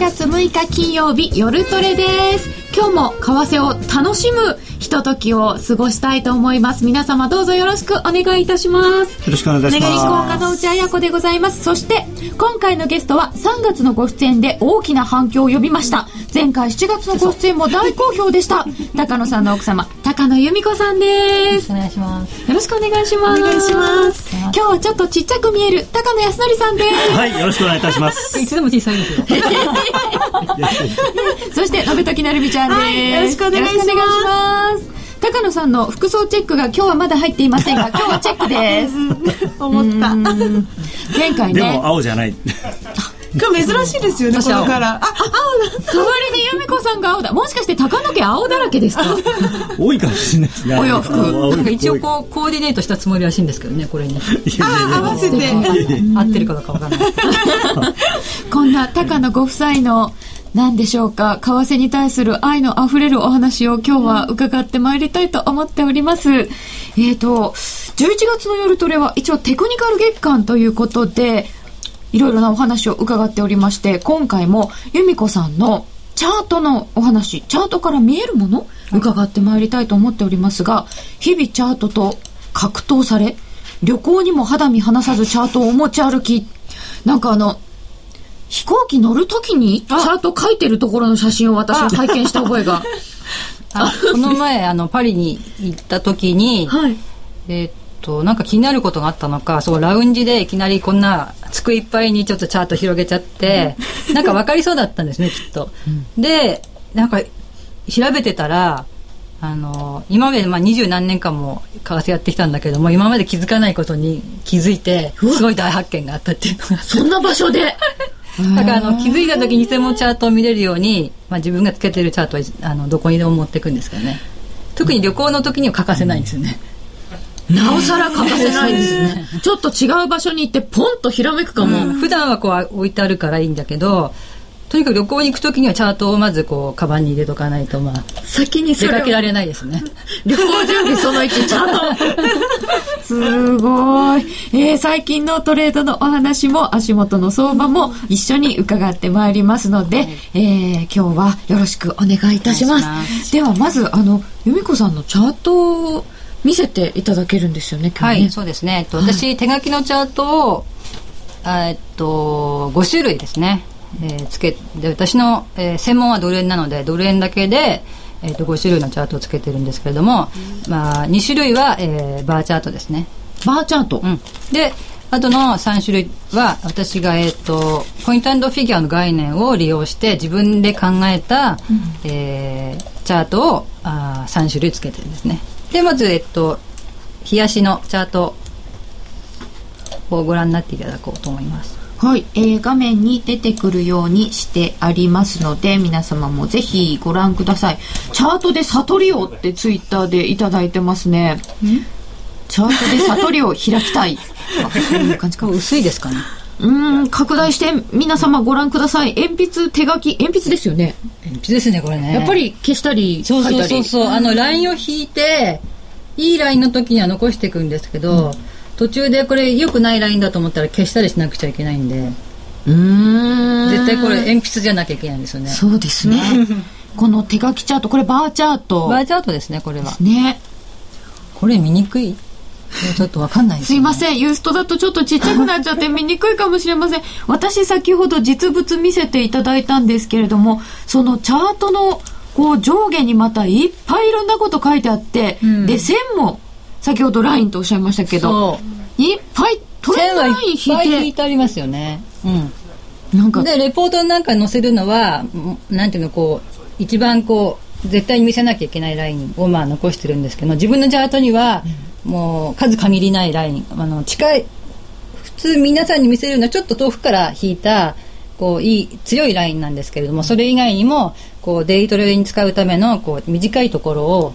月6日金曜日夜トレです。今日も為替を楽しむひとときを過ごしたいと思います。皆様どうぞよろしくお願いいたします。よろしくお願いします。福岡の内彩子でございます。そして今回のゲストは3月のご出演で大きな反響を呼びました。前回7月のご出演も大好評でした。高野さんの奥様高野由美子さんです。お願いします。よろしくお願いします。お願いします。今日はちょっとちっちゃく見える高野康則さんです。はいよろしくお願いいたします。いつでも小さいですよ。そして、のべときなるみちゃんです、はいよろしくお願いします高野さんの服装チェックが今日はまだ入っていませんが、今日はチェックです。思った。前回ね、でも青じゃない。今日珍しいですよねこのカラーあ青だ。代わりに由美子さんが青だ。もしかして高野家青だらけですか？多いかもしれないですね。お洋服。なんか一応こうコーディネートしたつもりらしいんですけどねこれにいやいやいや。合わせて。合ってるかどうかわかんない。こんな高野ご夫妻の、何でしょうか、為替に対する愛のあふれるお話を今日は伺ってまいりたいと思っております。えーと、11月の夜トレは一応テクニカル月間ということで、いろいろなお話を伺っておりまして、今回も由美子さんのチャートのお話、チャートから見えるもの、伺ってまいりたいと思っておりますが、日々チャートと格闘され、旅行にも肌身離さずチャートをお持ち歩き、なんかあの、飛行機乗るときにチャート書いてるところの写真を私は拝見した覚えが。あこの前 あのパリに行った時に、はい。えーっとなんか気になることがあったのかそうラウンジでいきなりこんな机いっぱいにちょっとチャート広げちゃってなんか分かりそうだったんですね きっと。でなんか調べてたらあの今までまあ二十何年間も為替やってきたんだけども今まで気づかないことに気づいてすごい大発見があったっていうのがそんな場所で。だからあの気づいた時に偽物チャートを見れるように、まあ、自分がつけてるチャートはあのどこにでも持っていくんですけどね。特に旅行の時には欠かせないんですよね、なおさら欠かせないですね。ちょっと違う場所に行ってポンとひらめくかも。普段はこう置いてあるからいいんだけどとにかく旅行に行く時にはチャートをまずこうカバンに入れとかないとまあ先に出かけられないですね 旅行準備その1チャート。すごい。えー最近のトレードのお話も足元の相場も一緒に伺ってまいりますので、えー今日はよろしくお願いいたします。ではまず、あの、由美子さんのチャートを見せていただけるんですよね、今日ね。はいそうですね、えっと、私、手書きのチャートをあえっと5種類ですね、えーつけで私の、えー専門はドル円なのでドル円だけで、えっと5種類のチャートをつけてるんですけれども、まあ、2種類は、えーバーチャートですね。バーチャート？うん、であとの3種類は私が、えっとポイントフィギュアの概念を利用して自分で考えた、えーチャートをあ3種類つけてるんですね。でまず、えっと冷やしのチャートをご覧になっていただこうと思いますはい、えー画面に出てくるようにしてありますので皆様もぜひご覧ください。チャートで悟りをってツイッターでいただいてますね。チャートで悟りを開きたい。薄いですかね。うーん拡大して皆様ご覧ください。鉛筆手書き。鉛筆ですよね。鉛筆ですねこれね。やっぱり消したり書そういたりそうそう。そうあのラインを引いていいラインの時には残していくんですけど、途中でこれ良くないラインだと思ったら消したりしなくちゃいけないんで。うーん。絶対これ鉛筆じゃなきゃいけないんですよね。そうですね。この手書きチャートこれバーチャート。バーチャートですねこれは。ね。これ見にくい？ちょっとわかんないですすいません。ユーストだとちょっとちっちゃくなっちゃって見にくいかもしれません。私先ほど実物見せていただいたんですけれども、そのチャートのこう上下にまたいっぱいいろんなこと書いてあって、ん。で、線も先ほどラインとおっしゃいましたけど、いっぱいトレン線はいっドラインぱい引引いて、いてありますよね。うん。なんか、でレポートなんか載せるのはんなんていうのこう一番こう絶対に見せなきゃいけないラインをまあ残してるんですけど自分のチャートにはもう数限りないライン。あの近い普通皆さんに見せるのはちょっと遠くから引いたこういい強いラインなんですけれどもそれ以外にもこうデイトレに使うためのこう短いところを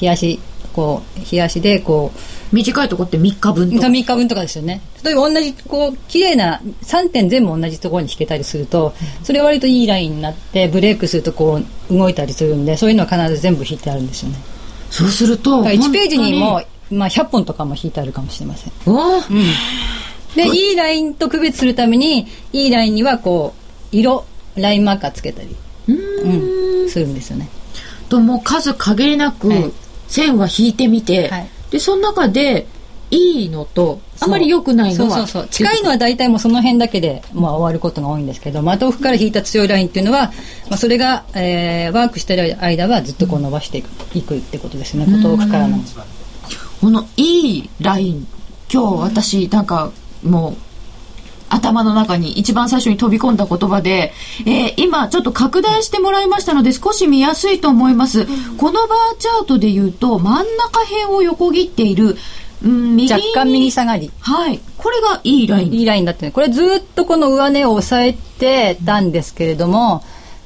冷やしこう冷やしでこう短いとこって3日分とか。3日分とかですよね。例えば同じこう綺麗な3点全部同じところに引けたりするとそれは割といいラインになってブレイクするとこう動いたりするんでそういうのは必ず全部引いてあるんですよね。そうすると、だから1ページにも本、まあ、100本とかも引いてあるかもしれません。おー。でいいラインと区別するためにいいラインにはこう色ラインマーカーつけたり、うん、するんですよね。ともう数限りなくはい線は引いてみて、はい。でその中でいいのとあまり良くないのはそうそうそう。近いのは大体もうその辺だけで、まあ、終わることが多いんですけど、まあ、遠くから引いた強いラインっていうのは、まあ、それが、えーワークしてる間はずっとこう伸ばしていく,、いくってことですね。遠くからの。このいいライン。今日私なんかもう頭の中に一番最初に飛び込んだ言葉で、えー今ちょっと拡大してもらいましたので少し見やすいと思います、このバーチャートで言うと真ん中辺を横切っている、うん、右に若干右下がり。はい。これがいいライン。いいラインだってね。これずっとこの上値を押さえてたんですけれども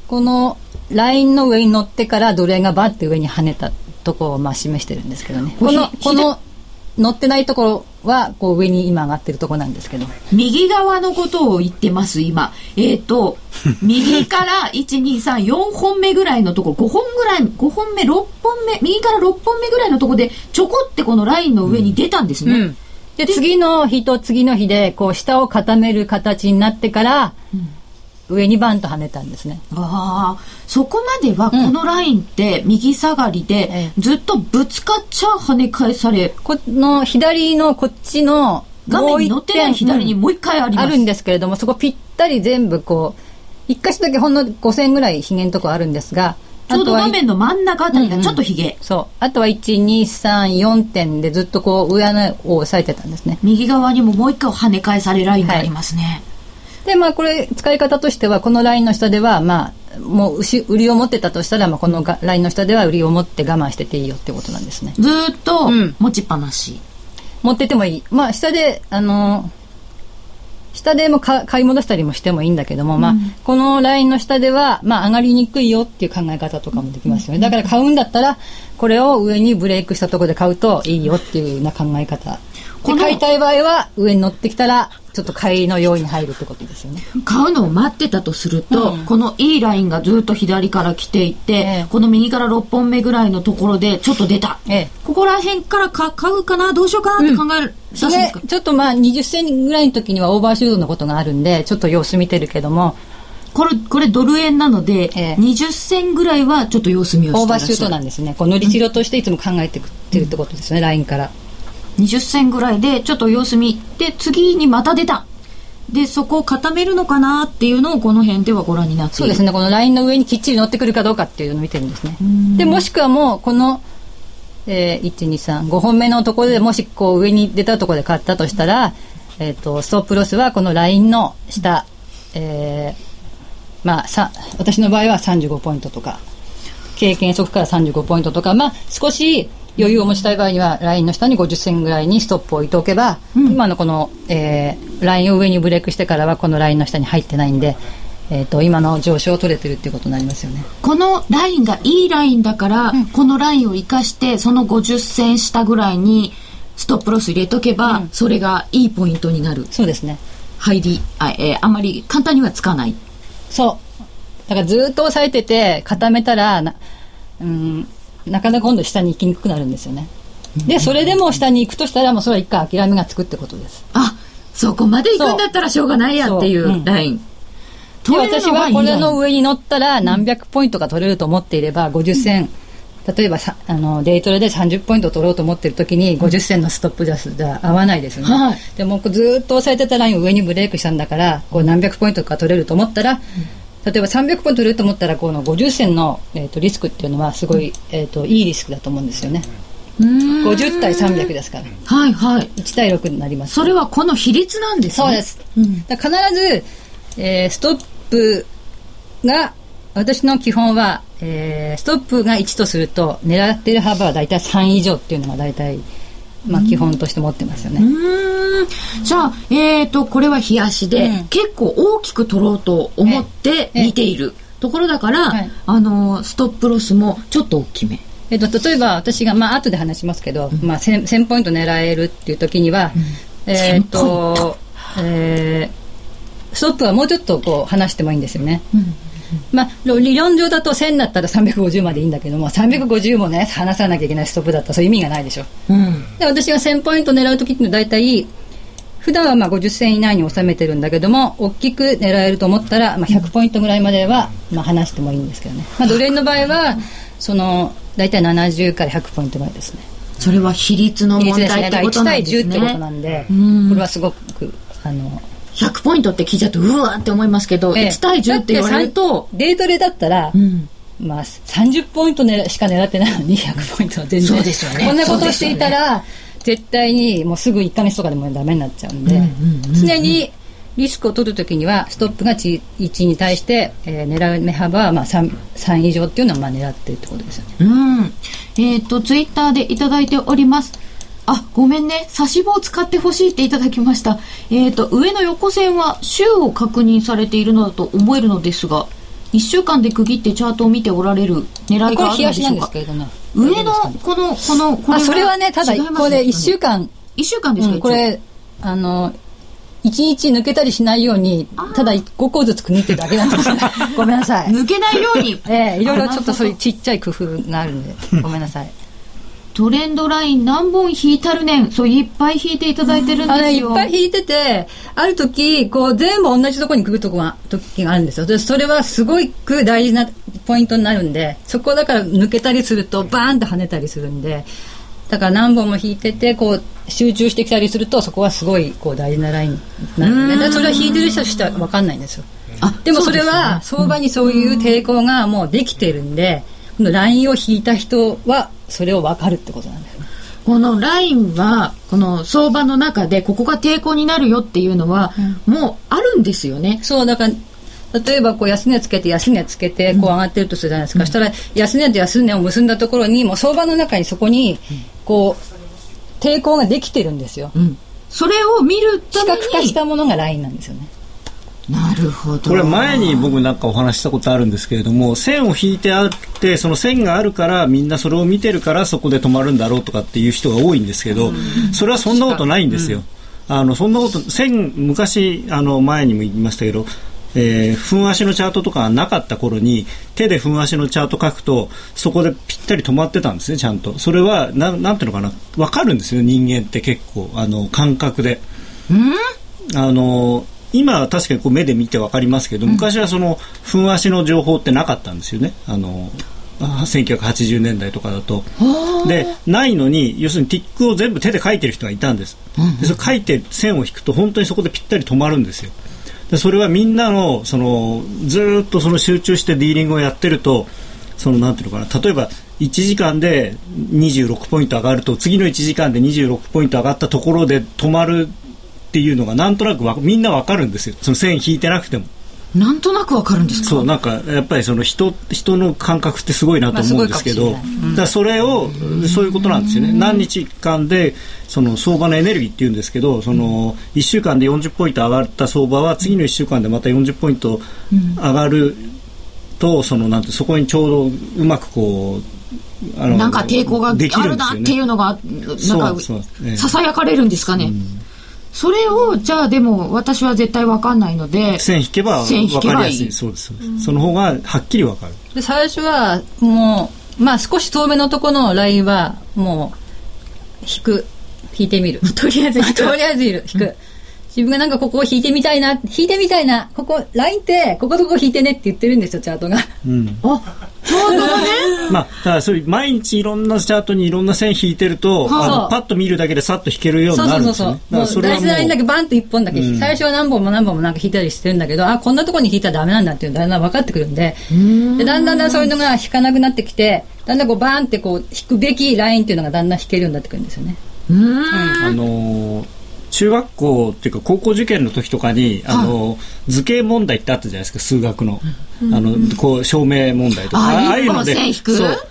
このラインの上に乗ってから奴隷がバッて上に跳ねたところをまあ示してるんですけどね。このひこの乗ってないところはこう上に今上がってるところなんですけど右側のことを言ってます、今。えっ、と、右から1、2、3、4本目ぐらいのとこ、5本ぐらい、5本目、6本目、右から6本目ぐらいのとこで、ちょこってこのラインの上に出たんですね。うんで次の日と次の日でこう下を固める形になってから、上にバンと跳ねたんですねああ、そこまではこのラインって右下がりで、えずっとぶつかっちゃ跳ね返され、この左のこっちの画面に載ってない左にもう一回あります。あるんですけれどもそこぴったり全部こう一箇所だけほんの5センぐらいひげのとこあるんですがちょうど画面の真ん中あたりがちょっとひげ。そうあとは1234点でずっとこう上のを押さえてたんですね右側にももう一回跳ね返されラインがありますね。でまあこれ使い方としてはこのラインの下ではまあもう牛売りを持ってたとしたら、まあ、このがラインの下では売りを持って我慢してていいよってことなんですねずーっとうん持ちっぱなし。持っててもいいまあ下であの下でもか買い戻したりもしてもいいんだけども、まあ、このラインの下では、まあ、上がりにくいよっていう考え方とかもできますよね。だから買うんだったら、これを上にブレイクしたところで買うといいよっていうような考え方。で買いたい場合は、上に乗ってきたら、ちょっと買いの用意に入るってことですよね。買うのを待ってたとすると、うんこのいいラインがずっと左から来ていて、ええこの右から6本目ぐらいのところでちょっと出た。ええ。ここら辺からか買うかなどうしようかなって考える、出すんですか？でちょっとまあ20センぐらいの時にはオーバーシュートのことがあるんで、ちょっと様子見てるけども、これ、これドル円なので、ええ20銭ぐらいはちょっと様子見をしてオーバーシュー。トなんですね。こう乗り代としていつも考えてくってるってことですね、ラインから。20銭ぐらいでちょっと様子見。で、次にまた出た。で、そこを固めるのかなっていうのをこの辺ではご覧になっている。そうですね、このラインの上にきっちり乗ってくるかどうかっていうのを見てるんですね。で、もしくはもう、この、えー、1、2、3、5本目のところでもしこう上に出たところで買ったとしたら、えっ、と、ストップロスはこのラインの下、えー、まあ、さ、私の場合は35ポイントとか、経験則から35ポイントとか、まあ、少し余裕を持ちたい場合には、ラインの下に50銭ぐらいにストップを置いておけば、今のこの、えー、ラインを上にブレイクしてからは、このラインの下に入ってないんで、えっ、と、今の上昇を取れてるっていうことになりますよね。このラインがいいラインだから、このラインを生かしてその50銭下ぐらいにストップロス入れとけば、それがいいポイントになるそうですね。入りあ,、えーあまり簡単にはつかないそう。だからずっと押さえてて固めたらな、うん、なかなか今度下に行きにくくなるんですよね。で、それでも下に行くとしたら、もうそれは一回諦めがつくってことです。あそこまで行くんだったらしょうがないやっていそううんうライン。で、私はいこれの上に乗ったら何百ポイントが取れると思っていれば、50銭、例えばさあのデイトレで30ポイント取ろうと思ってる時に50銭のストップジャスじゃ合わないですよね、はい。でもずっと押さえてたラインを上にブレイクしたんだからこう何百ポイントか取れると思ったら、例えば300ポイント取れると思ったらこの50銭の、えー、とリスクっていうのはすごい、えー、といいリスクだと思うんですよね。うーん50対300ですから。はいはい。1対6になります。それはこの比率なんですね。そうです。だから必ず、えーストップが、私の基本は、えーストップが1とすると、狙っている幅は大体3以上っていうのが大体、まあ基本として持ってますよね。じゃあ、えー、とこれは冷やしで、うん。結構大きく取ろうと思ってええ。見ているところだから、はい。あのストップロスもちょっと大きめ。えっと、例えば私が、まあ後で話しますけど、まあ 1000, 1000ポイント狙えるっていう時には、えっと、えーストップはもうちょっとこう離してもいいんですよね。まあ、理論上だと1000だったら350までいいんだけども、350もね、離さなきゃいけないストップだったらそういう意味がないでしょ。うん。で私が1000ポイント狙う時っていうのは大体普段はまあ50銭以内に収めてるんだけども大きく狙えると思ったら、まあ、100ポイントぐらいまではまあ離してもいいんですけどね、まあ、ドル円の場合はその大体70から100ポイントぐらいですね。それは比率の問1題ってことなん対10ですってことねなんでうん。これはすごくあの100ポイントって聞いちゃうとうわーって思いますけど、ええ。1対10って言われる？とデートレだったら、うん。まあ、30ポイントねしか狙ってないのに100ポイントは全然。そうですよね。こんなことしていたら、絶対にもうすぐ1ヶ月とかでもダメになっちゃうんで、常にリスクを取るときにはストップが1に対して、えー狙う目幅はまあ 3, 3以上っていうのをまあ狙ってるってことですよね。うん。えっ、と、ツイッターでいただいております。あ、ごめんね。差し棒を使ってほしいっていただきました。えっ、と、上の横線は週を確認されているのだと思えるのですが、1週間で区切ってチャートを見ておられる狙いこがあるんでしょうか？上の、この、この、こあそれはねただこれ1週間。1週間ですか、うん、これあの1日抜けたりしないようにただ5個ずつ区切ってるだけなんです。よ ごめんなさい。抜けないように。ええいろいろちょっとそういうちっちゃい工夫があるんでごめんなさいトレンドライン何本引いたるねん。そう、いっぱい引いていただいてるんですよ。いっぱい引いててある時こう全部同じところに来るとこが時があるんですよ。でそれはすごく大事なポイントになるんでそこだから抜けたりするとバーンと跳ねたりするんでだから何本も引いててこう集中してきたりするとそこはすごいこう大事なラインになるん。で、ね、それは引いてる人としては分かんないんですよ。あでもそれは相場にそういう抵抗がもうできてるんで、ラインを引いた人はそれを分かるってことなんですね。このラインは、この相場の中で、ここが抵抗になるよっていうのは、もうあるんですよね。そうだから例えばこう安値つけて安値つけてこう上がってるとするじゃないですか、そしたら安値と安値を結んだところにもう相場の中にそこにこう抵抗ができてるんですよ、それを見るた視めに。覚化したものがラインなんですよねなるほど。これ前に僕なんかお話ししたことあるんですけれども線を引いてあってその線があるからみんなそれを見てるからそこで止まるんだろうとかっていう人が多いんですけどそれはそんなことないんですよ。あのそんなこと線昔あの前にも言いましたけどえー、分足のチャートとかなかった頃に手で分足のチャート書くとそこでぴったり止まってたんですねちゃんと。それはななんていうのかな？分かるんですよ人間って結構。あの感覚で。あの今は確かにこう目で見て分かりますけど、昔はその分足の情報ってなかったんですよね。あのあ1980年代とかだと。でないのに要するにティックを全部手で書いてる人がいたんです、でそれ書いて線を引くと本当にそこでぴったり止まるんですよ。でそれはみんなのそのずーっとその集中してディーリングをやってるとそのなんていうのかな。例えば1時間で26ポイント上がると次の1時間で26ポイント上がったところで止まるっていうのがなんとなくわみんなわかるんですよ。その線引いてなくても。なんとなくわかるんですか？そうなんかやっぱりその人人の感覚ってすごいなと思うんですけど、まあすごいかもしれない。だそれをそういうことなんですよね。何日間でその相場のエネルギーっていうんですけどその1週間で40ポイント上がった相場は次の1週間でまた40ポイント上がるとそのなんてそこにちょうどうまくこうなんか抵抗があできるるなっていうのが、なんか、ささやかれるんですかね。それを、じゃあでも、私は絶対わかんないので、線引けば線引分かりやすい。そうですそうです。その方がはっきり分かる。で最初はもうまあ少し遠めのところのラインはもう引く。引いてみる。とりあえず引く。とりあえず引く、自分がなんかここを引いてみたいな引いてみたいなここラインってこことここ引いてねって言ってるんですよチャートが。うん。あ、ちょうどね、まあ、だからそういう毎日いろんなチャートにいろんな線引いてると、はああのパッと見るだけでさっと引けるようそうになそうるんそうそうもう大事ですよね。だからそれはもなラインだけうバンと一本だけうん。最初は何本も何本もなんか引いたりしてるんだけどあこんなところに引いたらダメなんだっていうのがだんだん分かってくるんで。でだんだんだんそういうのが引かなくなってきてだんだんこうバーンってこう引くべきラインっていうのがだんだん引けるようになってくるんですよね。あのー中学校っていうか高校受験の時とかに、あのー図形問題ってあったじゃないですか数学の、あのこう証明問題とか。あああいうので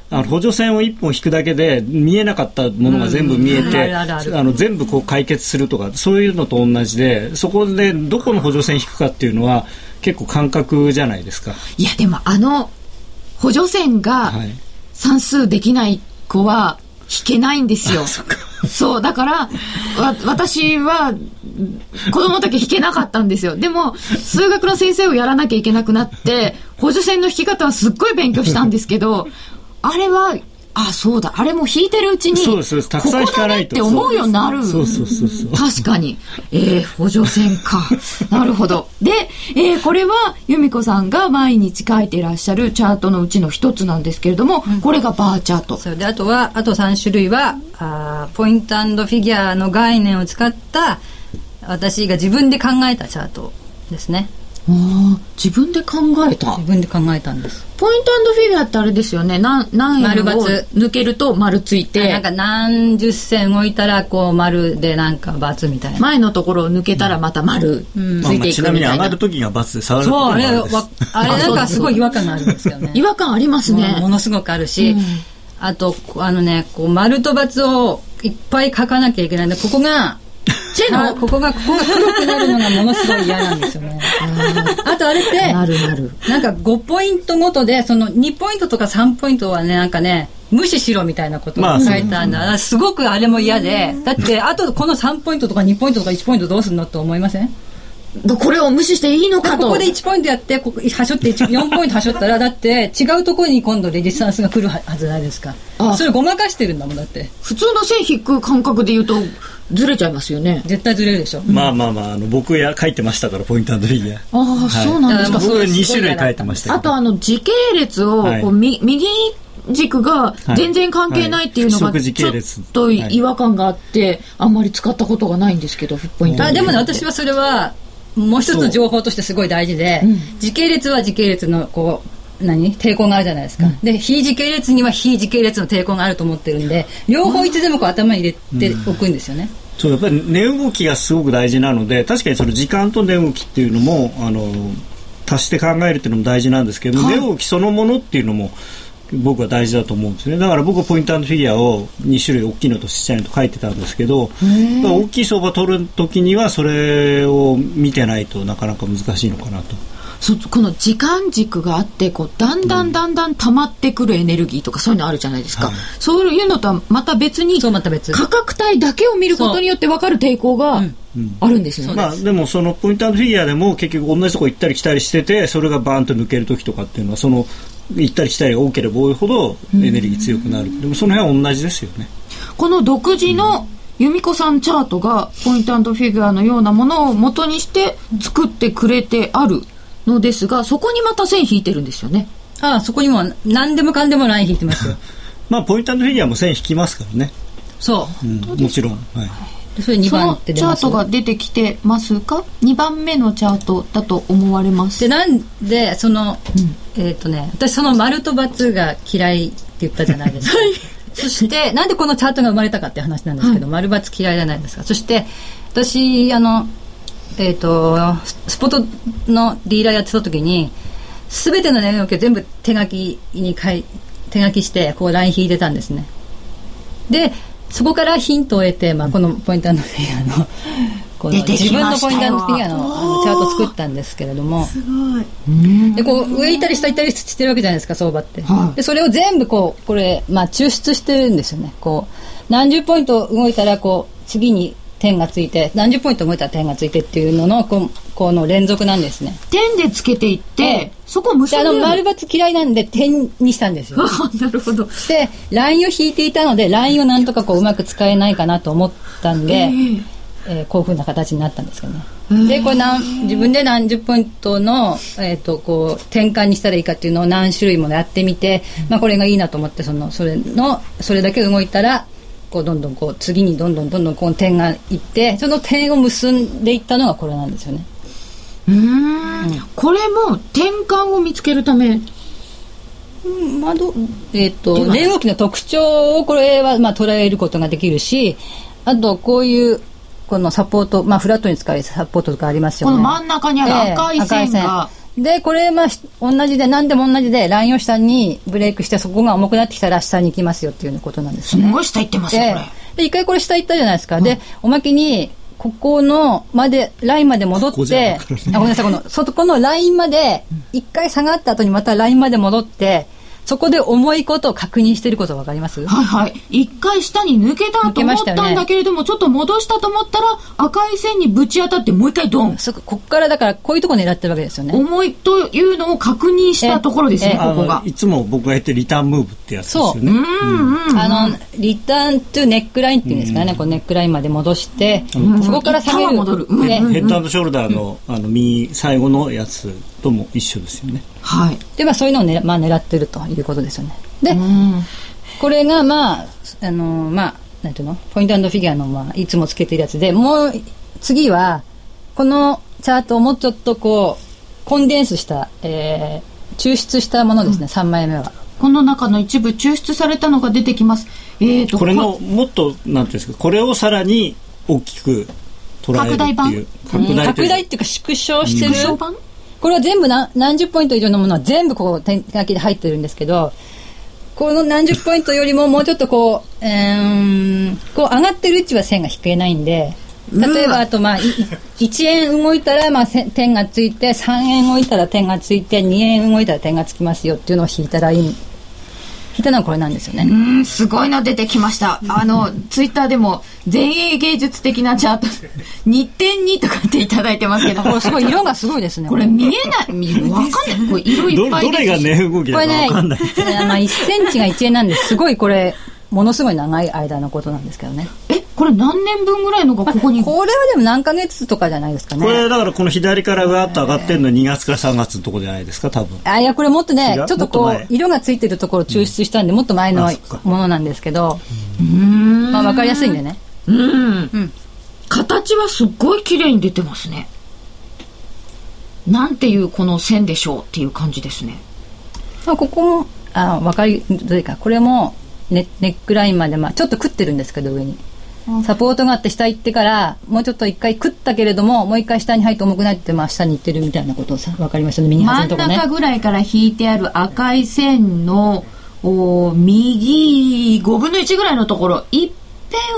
あの補助線を一本引くだけで見えなかったものが全部見えうん。て、あの全部こう解決するとかそういうのと同じでそこでどこの補助線引くかっていうのは結構感覚じゃないですか。いやでもあの、補助線がはい。算数できない子は引けないんですよ。そう、だから、わ、私は、子供の時引けなかったんですよ。でも、数学の先生をやらなきゃいけなくなって、補助線の引き方はすっごい勉強したんですけど、あれは、あ、そうだ。あれも引いてるうちに、そうですたくさん引かないとここだねって思うようになる。そうそうそうそう確かに。えー、補助線か。なるほど。で、えー、これは、由美子さんが毎日書いていらっしゃるチャートのうちの一つなんですけれども、これがバーチャート。それであとはあと3種類はあーポイントフィギュアの概念を使った私が自分で考えたチャートですねあー自分で考えた。自。分で考えたんです。ポイントフィギュアってあれですよね。何、何円丸。を×抜けると丸ついて。なん、か何十線動いたらこう丸でなんか×みたいな。前のところを抜けたらまた丸つまあまあいていちなみに上くみたいな。がる時が×で下がる時そうあれ あれなんかすごい違和感があるんですよね。違和感ありますね。ものすごくあるし、あとあのねこう丸と×をいっぱい書かなきゃいけないんでここがチェのあここがここが黒くなるのがものすごい嫌なんですよね。あとあれってなるなる。なんか5ポイントごとでその2ポイントとか3ポイントはねなんかね無視しろみたいなことまあを書いてあるん。だ、すごくあれも嫌で。だってあとこの3ポイントとか2ポイントとか1ポイントどうするのって思いません？これを無視していいのかと。ここで1ポイントやってここはしょって1 4ポイントはしょったらだって違うところに今度レジスタンスが来るはずないですか。あ。それごまかしてるんだもんだって。普通の線引く感覚で言うと、ずれちゃいますよね。絶対ずれるでしょ、まあまあまああの僕や書いてましたからポイントフィギュアああ、そうなんですか。はい僕は2すごい種類書いてましたけど。あとあの時系列をはいこう、み右軸が全然関係ないっていうのがはい。ちょっ不時系列。と違和感があってあんまり使ったことがないんですけどポイントあでもね私はそれはもう一つの情報としてすごい大事で、時系列は時系列のこう何？抵抗があるじゃないですか、で非時系列には非時系列の抵抗があると思ってるんで両方いつでもこう頭に入れておくんですよね、そうやっぱり値動きがすごく大事なので確かにその時間と値動きっていうのもあの足して考えるっていうのも大事なんですけど、値動きそのものっていうのも僕は大事だと思うんですね。だから僕はポイントフィギュアを2種類大きいのとちっちゃいのと書いてたんですけど大きい相場取る時にはそれを見てないとなかなか難しいのかなと。そこの時間軸があってこうだんだんだんだん溜まってくるエネルギーとかそういうのあるじゃないですか、はい。そういうのとはまた別にそうまた別価格帯だけを見ることによって分かる抵抗があるんですよね、まあ、でもそのポイントフィギュアでも結局同じとこ行ったり来たりしててそれがバーンと抜ける時とかっていうのはその行ったり来たりが多ければ多いほどエネルギー強くなる、でもその辺は同じですよね。この独自の由美子さんチャートがポイントフィギュアのようなものを元にして作ってくれてあるのですがそこにまた線引いてるんですよね。ああそこにも何でもかんでもライン引いてますよ。まあポイントフィギュアも線引きますからね、そう。うん、もちろん、はい、でそれ2番そのチャートが出てきてますか？2番目のチャートだと思われます。でなんでその、えっ、とね私その丸と×が嫌いって言ったじゃないですか、そしてなんでこのチャートが生まれたかって話なんですけど、丸×嫌いじゃないですか。そして私あのえっ、とススポットのディーラーやってた時に全ての値動きを全部手書きに書い手書きしてこうライン引いてたんですね。でそこからヒントを得て、まあ、このポイントフィギュアのこの自分のポイントフィギュアのあのチャートを作ったんですけれども。すごい。でこう上行ったり下行ったりしてるわけじゃないですか相場って、はい。でそれを全部こうこれ、まあ、抽出してるんですよね。こう何十ポイント動いたらこう次に点がついて何十ポイント動いたら点がついてっていうののこうこの連続なんですね。点でつけていって、ええそこを結であの丸×嫌いなんで点にしたんですよ。あなるほど。でラインを引いていたのでラインをなんとかこううまく使えないかなと思ったんで、えーこういうふうな形になったんですけどね。でこれ何自分で何十ポイントの、えー、とこう転換にしたらいいかっていうのを何種類もやってみて、まあ、これがいいなと思ってそのそれのそれだけ動いたらこうどんどんこう次にどんどんどんどんこの点がいってその点を結んでいったのがこれなんですよね。うーん。これも転換を見つけるため？まあどえっ、とでは値動きの特徴をこれはまあ捉えることができるしあとこういうこのサポートまあフラットに使うサポートとかありますよね。この真ん中にある赤い線が。赤い線でこれまあひ同じで何でも同じでラインを下にブレイクしてそこが重くなってきたら下に行きますよっていうことなんですね。すごい下行ってますよこれ、でで一回これ下行ったじゃないですか、でおまけにここのまでラインまで戻ってなくなるあごめんなさいこのそこのラインまで一回下がった後にまたラインまで戻ってそこで重いことを確認してることわかります？はいはい。一回下に抜けたと思ったんだけれども、ちょっと戻したと思ったら、赤い線にぶち当たってもう一回ドン。そここっからだからこういうとこ狙ってるわけですよね。重いというのを確認したところですね、ええここが。あの。いつも僕が言ってるリターンムーブってやつですよね。あのリターントゥネックラインっていうんですかね、こうネックラインまで戻して、そこから下げる戻る。うんねヘッドショルダーの,、あの右最後のやつとも一緒ですよね。はい。で、まあ、そういうのをね、まあ、狙ってるということですよね。で、うん。これが、まあ、あの、まあ、なんていうの？ポイントフィギュアの、まあ、いつもつけてるやつで、もう、次は、このチャートをもうちょっとこう、コンデンスした、えー、抽出したものですね、3枚目は。この中の一部抽出されたのが出てきます。えーと、これのもっとなんていうんですか？これをさらに大きく拡大版？拡大っていうか縮小してる？縮小版？これは全部何何十ポイント以上のものは全部こう点書きで入ってるんですけど、この何十ポイントよりももうちょっとこう、えー、こう上がってる位置は線が引けないんで、例えばあとまあ、い1円動いたらまあせ点がついて、3円動いたら点がついて、2円動いたら点がつきますよっていうのを引いたらいい。引いたのはこれなんですよね。うん、すごいの出てきました。あの、ツイッターでも、前衛芸術的なチャート、日点にとかっていただいてますけど、これすごい色がすごいですね。これ見えない、見わかんない。これ色いどっぱいどれが値動きだかこれね、わかんない。まあ1センチが1円なんですごいこれ、ものすごい長い間のことなんですけどね。え、これ何年分ぐらいのがここに？これはでも何ヶ月とかじゃないですかね。これだからこの左からわーっと上がってるの2月から3月のとこじゃないですか多分。あいやこれもっとねちょっとこう色がついてるところを抽出したんで、もっと前のものなんですけど、うん。まあ分かりやすいんでねうん。うん形はすっごい綺麗に出てますね。なんていうこの線でしょうっていう感じですね。まあ、ここもあ分かりどれかこれもネネックラインまで、まあ、ちょっと食ってるんですけど上にサポートがあって下行ってからもうちょっと一回食ったけれどももう一回下に入って重くなって、まあ、下に行ってるみたいなことをさ分かりました？ね右真ん端のとこね。中ぐらいから引いてある赤い線のお右5分の1ぐらいのところ一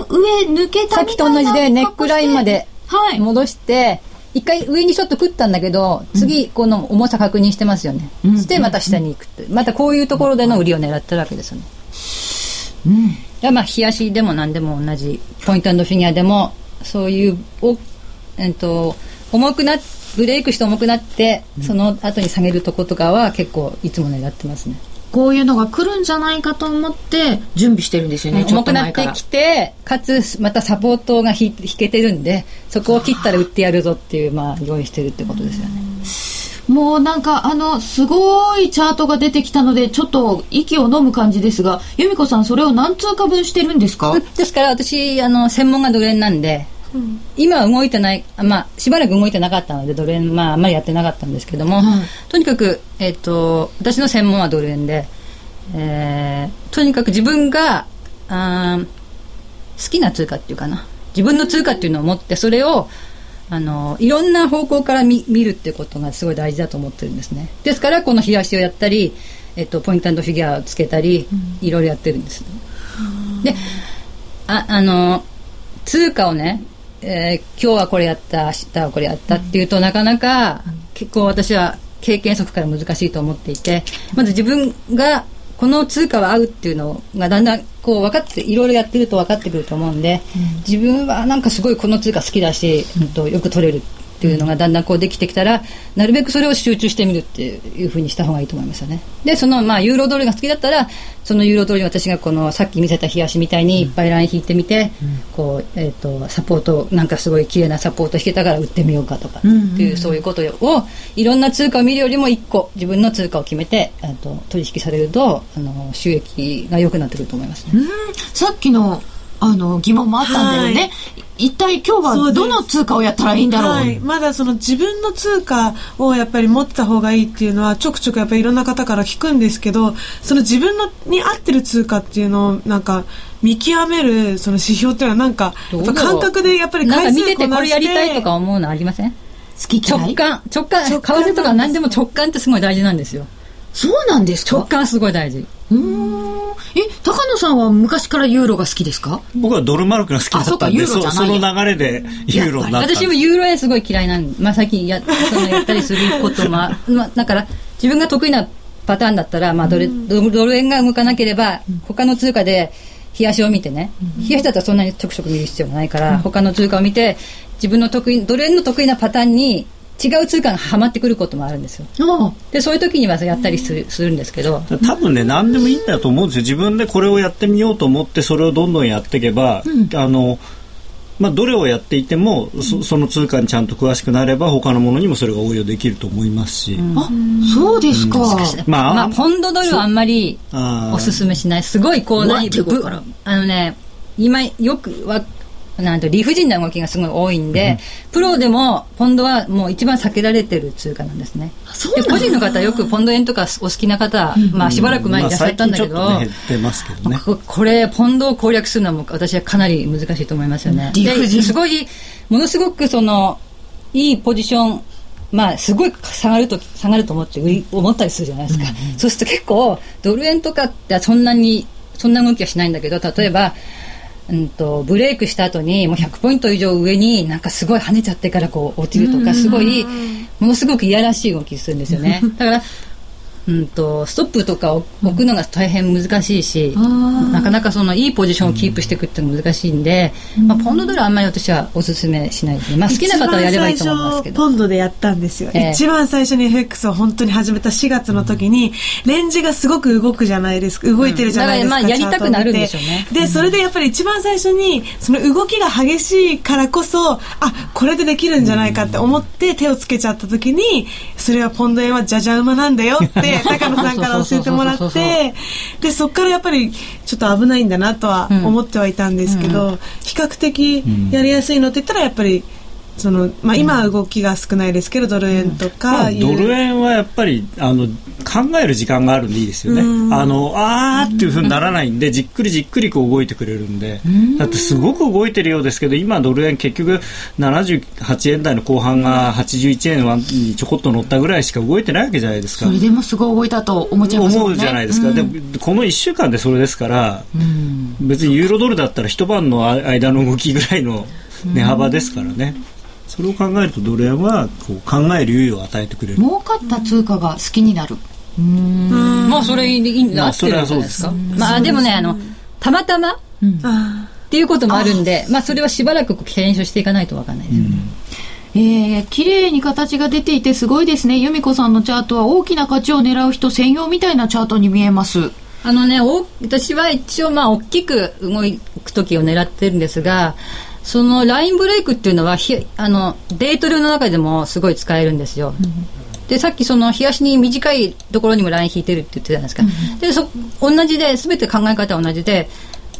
辺上抜けたさっきと同じでネックラインまではい。戻して一回上にちょっと食ったんだけど次この重さ確認してますよね、うん。してまた下に行くって。またこういうところでの売りを狙ってるわけですよね。いやまあ冷やしでも何でも同じポイントフィギュアでもそういうお、えっと、重くなっブレイクして重くなって、その後に下げるとことかは結構いつも狙ってますね。こういうのが来るんじゃないかと思って準備してるんですよね、ちょっ重くなってきてかつまたサポートが引引けてるんでそこを切ったら売ってやるぞっていうまあ用意してるってことですよねもうなんかあのすごいチャートが出てきたのでちょっと息を飲む感じですが由美子さんそれを何通貨分してるんですか？ですから私あの専門がドル円なんで、今は動いてないあまあしばらく動いてなかったのでドル円まああんまりやってなかったんですけども、はい。とにかくえっ、と私の専門はドル円で、えーとにかく自分があー好きな通貨っていうかな。自分の通貨っていうのを持ってそれをあのいろんな方向から見見るっていうことがすごい大事だと思ってるんですね。ですからこの冷やしをやったり、えっと、ポイントフィギュアをつけたり、いろいろやってるんですでああの通貨をね、えー今日はこれやった明日はこれやったっていうと、なかなか結構私は経験則から難しいと思っていてまず自分がこの通貨は合うっていうのがだんだんこう分かっていろいろやってると分かってくると思うんで、自分はなんかすごいこの通貨好きだし、うんとよく取れるっていうのがだんだんこうできてきたらなるべくそれを集中してみるっていうふうにした方がいいと思いますよね。でそのまあユーロドルが好きだったらそのユーロドルに私がこのさっき見せた冷やしみたいにいっぱいライン引いてみて、こうえっ、とサポートなんかすごい綺麗なサポート引けたから売ってみようかとかっていう、そういうことをいろんな通貨を見るよりも一個自分の通貨を決めてえーと取引されるとあの収益が良くなってくると思いますね、さっきのあの疑問もあったんだよね、一体今日はどの通貨をやったらいいんだろう、はい、まだその自分の通貨をやっぱり持ってた方がいいっていうのはちょくちょくやっぱりいろんな方から聞くんですけどその自分のに合ってる通貨っていうのをなんか見極めるその指標っていうのはなんかどうだろう？やっぱ感覚でやっぱりなんか回数見ててこれやりたいとかこ思うのありません？好き直感直感。為替とか何でも直感ってすごい大事なんですよそうなんですか？直感すごい大事。うーん。え高野さんは昔からユーロが好きですか？僕はドルマルクが好きだったんであそその流れでユーロになった。私もユーロ円すごい嫌いなんで、まあ、最近や そのやったりすることも、まあ、だから自分が得意なパターンだったら、まあ、ドルドルドル円が動かなければ他の通貨で冷やしを見てね冷やしだったらそんなにちょくちょく見る必要がないから他の通貨を見て自分の得意ドル円の得意なパターンに違う通貨がはまってくることもあるんですよ。でそういう時にはやったりするするんですけど。多分ね何でもいいんだと思うんですよ自分で。これをやってみようと思ってそれをどんどんやっていけば、あのまあ、どれをやっていてもそその通貨にちゃんと詳しくなれば他のものにもそれが応用できると思いますし、あそうですか、まあ。まあ、ポンドドルはあんまりおすすめしない。すごいこうあのね今よくわなんと理不尽な動きがすごい多いんで、プロでもポンドはもう一番避けられてる通貨なんですねで個人の方はよくポンド円とかお好きな方、まあしばらく前にいらっしゃったんだけど、まあねここれポンドを攻略するのは私はかなり難しいと思いますよね。すごいものすごくそのいいポジションまあすごい下がると下がると思って売り思ったりするじゃないですか。そうすると結構ドル円とかってそんなにそんな動きはしないんだけど例えば。うんとブレイクした後にもう100ポイント以上上になんかすごい跳ねちゃってからこう落ちるとかすごいものすごくいやらしい動きするんですよね。だからうんとストップとか置くのが大変難しいし、なかなかそのいいポジションをキープしていくっていうのが難しいんで、まあ、ポンドドルはあんまり私はおすすめしないでまあ、好きな方はやればいいと思いますけど。一番最初ポンドでやったんですよ、ええ。一番最初に FX を本当に始めた4月の時にレンジがすごく動くじゃないですか動いてるじゃないですか、うん。だからまあやりたくなるんでしょうね。でそれでやっぱり一番最初にその動きが激しいからこそあこれでできるんじゃないかって思って手をつけちゃった時にそれはポンド円はじゃじゃ馬なんだよって高野さんから教えてもらってでそこからやっぱりちょっと危ないんだなとは思ってはいたんですけど、比較的やりやすいのって言ったらやっぱりその、まあ、今は動きが少ないですけどドル円とまかいう、あドル円はやっぱりあの考える時間があるんでいいですよね。あのあーっていうふうにならないんでじっくりじっくりこう動いてくれるんで。だってすごく動いてるようですけど今ドル円結局78円台の後半が81円にちょこっと乗ったぐらいしか動いてないわけじゃないですか。そ。れでもすごい動いたと思っちゃいますね。思うじゃないですか、でもこの1週間でそれですから、別にユーロドルだったら一晩の間の動きぐらいの値幅ですからね、それを考えるとドル円はこう考える猶予を与えてくれる。儲かった通貨が好きになる。まあそれいいいいまあ合ってるんじゃないですか？それはそうまあでもねあのたまたまっあていうこともあるんでまあそれはしばらく検証していかないとわかんない。ですえー、綺麗に形が出ていてすごいですね。由美子さんのチャートは大きな価値を狙う人専用みたいなチャートに見えます。あのね、お私は一応まあ大きく動く時を狙ってるんですが、そのラインブレイクっていうのはひあのデートルの中でもすごい使えるんですよ。でさっきその日足に短いところにもライン引いてるって言ってたじゃないですか。でそ同じで全て考え方は同じで。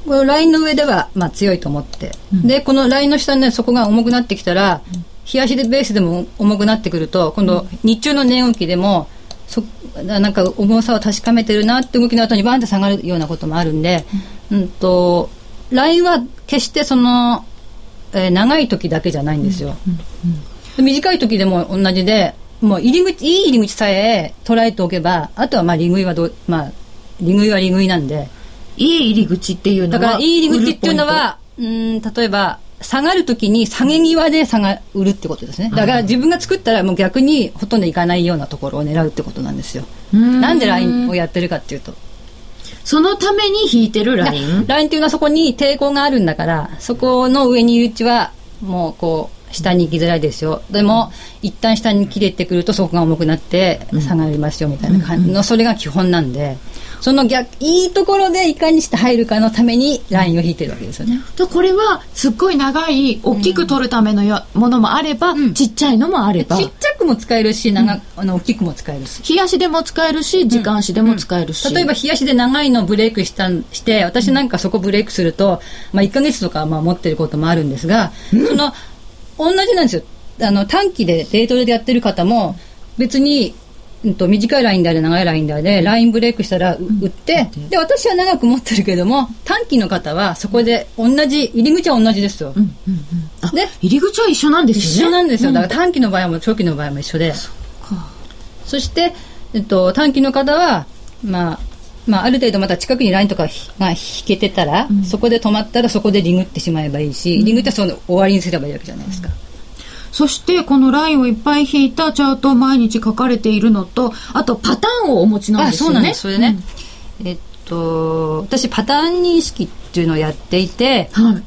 このラインの上ではまあ強いと思って、でこのラインの下でそこが重くなってきたら、日足でベースでも重くなってくると今度日中の値動きでもそなんか重さを確かめてるなって動きの後にバンって下がるようなこともあるんで、うん、とラインは決してその、えー長い時だけじゃないんですよ、で短い時でも同じでもう入り口いい入り口さえ捉えておけばあとはまあ利食いはどうまあ利食いは利食いなんで。いい入り口っていうのはだからいい入り口っていうのはうん例えば下がるときに下げ際で下が売るってことですね。だから自分が作ったらもう逆にほとんどいかないようなところを狙うってことなんですよ。なんでラインをやってるかっていうとそのために引いてるライン？ラインっていうのはそこに抵抗があるんだからそこの上にいるうちはもうこう下に行きづらいですよ。でも一旦下に切れてくるとそこが重くなって下がりますよみたいな感じのそれが基本なんでその逆いいところでいかにして入るかのためにラインを引いてるわけですよね。とこれはすっごい長い大きく取るためのよものもあれば、ちっちゃいのもあれば。ちっちゃくも使えるし長あの大きくも使えるし。日足でも使えるし時間足でも使えるし、例えば日足で長いのをブレイクしたんして私なんかそこブレイクすると、まあ、1か月とかまあ持ってることもあるんですが、その同じなんですよ。あの短期でデートでやってる方も別に、うん、と短いラインであれ長いラインであれラインブレイクしたらう売ってで私は長く持ってるけども短期の方はそこで同じ入り口は同じですよ、あで入り口は一緒なんです一よね。緒なんですよ、だから短期の場合も長期の場合も一緒で。そして、えっと、短期の方は、まあまあ、ある程度また近くにラインとかが引けてたら、そこで止まったらそこでリグってしまえばいいし、リグってその終わりにすればいいわけじゃないですか、そしてこのラインをいっぱい引いたチャートを毎日書かれているのとあとパターンをお持ちなんあですよね。そうなんです。それでね、えっと私パターン認識っていうのをやっていてはい。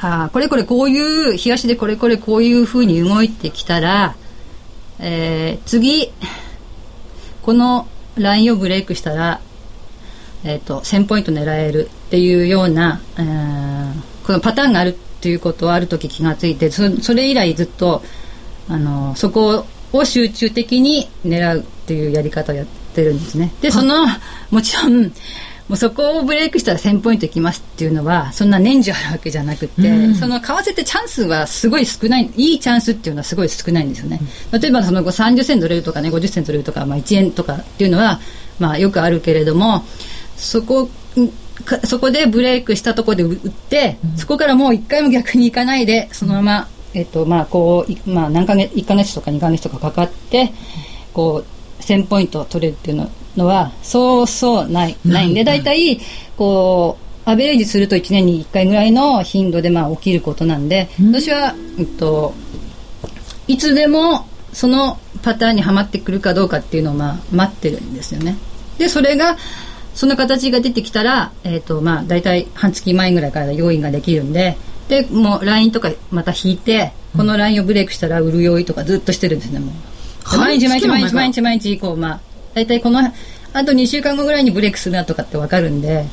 あーこれこれこういう日足でこれこれこういうふうに動いてきたらえー次このラインをブレイクしたら、えー、と1000ポイント狙えるっていうような、えーこのパターンがあるっていうことをある時気がついてそそれ以来ずっとあのそこを集中的に狙うっていうやり方をやってるんですね。でその もちろんもうそこをブレイクしたら1000ポイントいきますっていうのはそんな年中あるわけじゃなくて、その為替ってチャンスはすごい少ないいいチャンスっていうのはすごい少ないんですよね、例えばその30銭取れるとかね50銭取れるとか、まあ、1円とかっていうのは、まあ、よくあるけれどもそこそこでブレイクしたところで打って、そこからもう一回も逆に行かないでそのまま、えっとまあこういまあ、何ヶ月1ヶ月とか2ヶ月とかかかってこう1000ポイント取れるっていうののはそうそうないないんで大体こうアベレージすると1年に1回ぐらいの頻度でまあ起きることなんで、私は、えっと、いつでもそのパターンにはまってくるかどうかっていうのをまあ待ってるんですよね。でそれがその形が出てきたら、えーとまあ、大体半月前ぐらいから用意ができるんででもうラインとかまた引いてこのラインをブレイクしたら売る用意とかずっとしてるんですねもう。で毎日毎日毎日毎日毎日こうまあ大体このあと2週間後ぐらいにブレイクするなとかって分かるんで。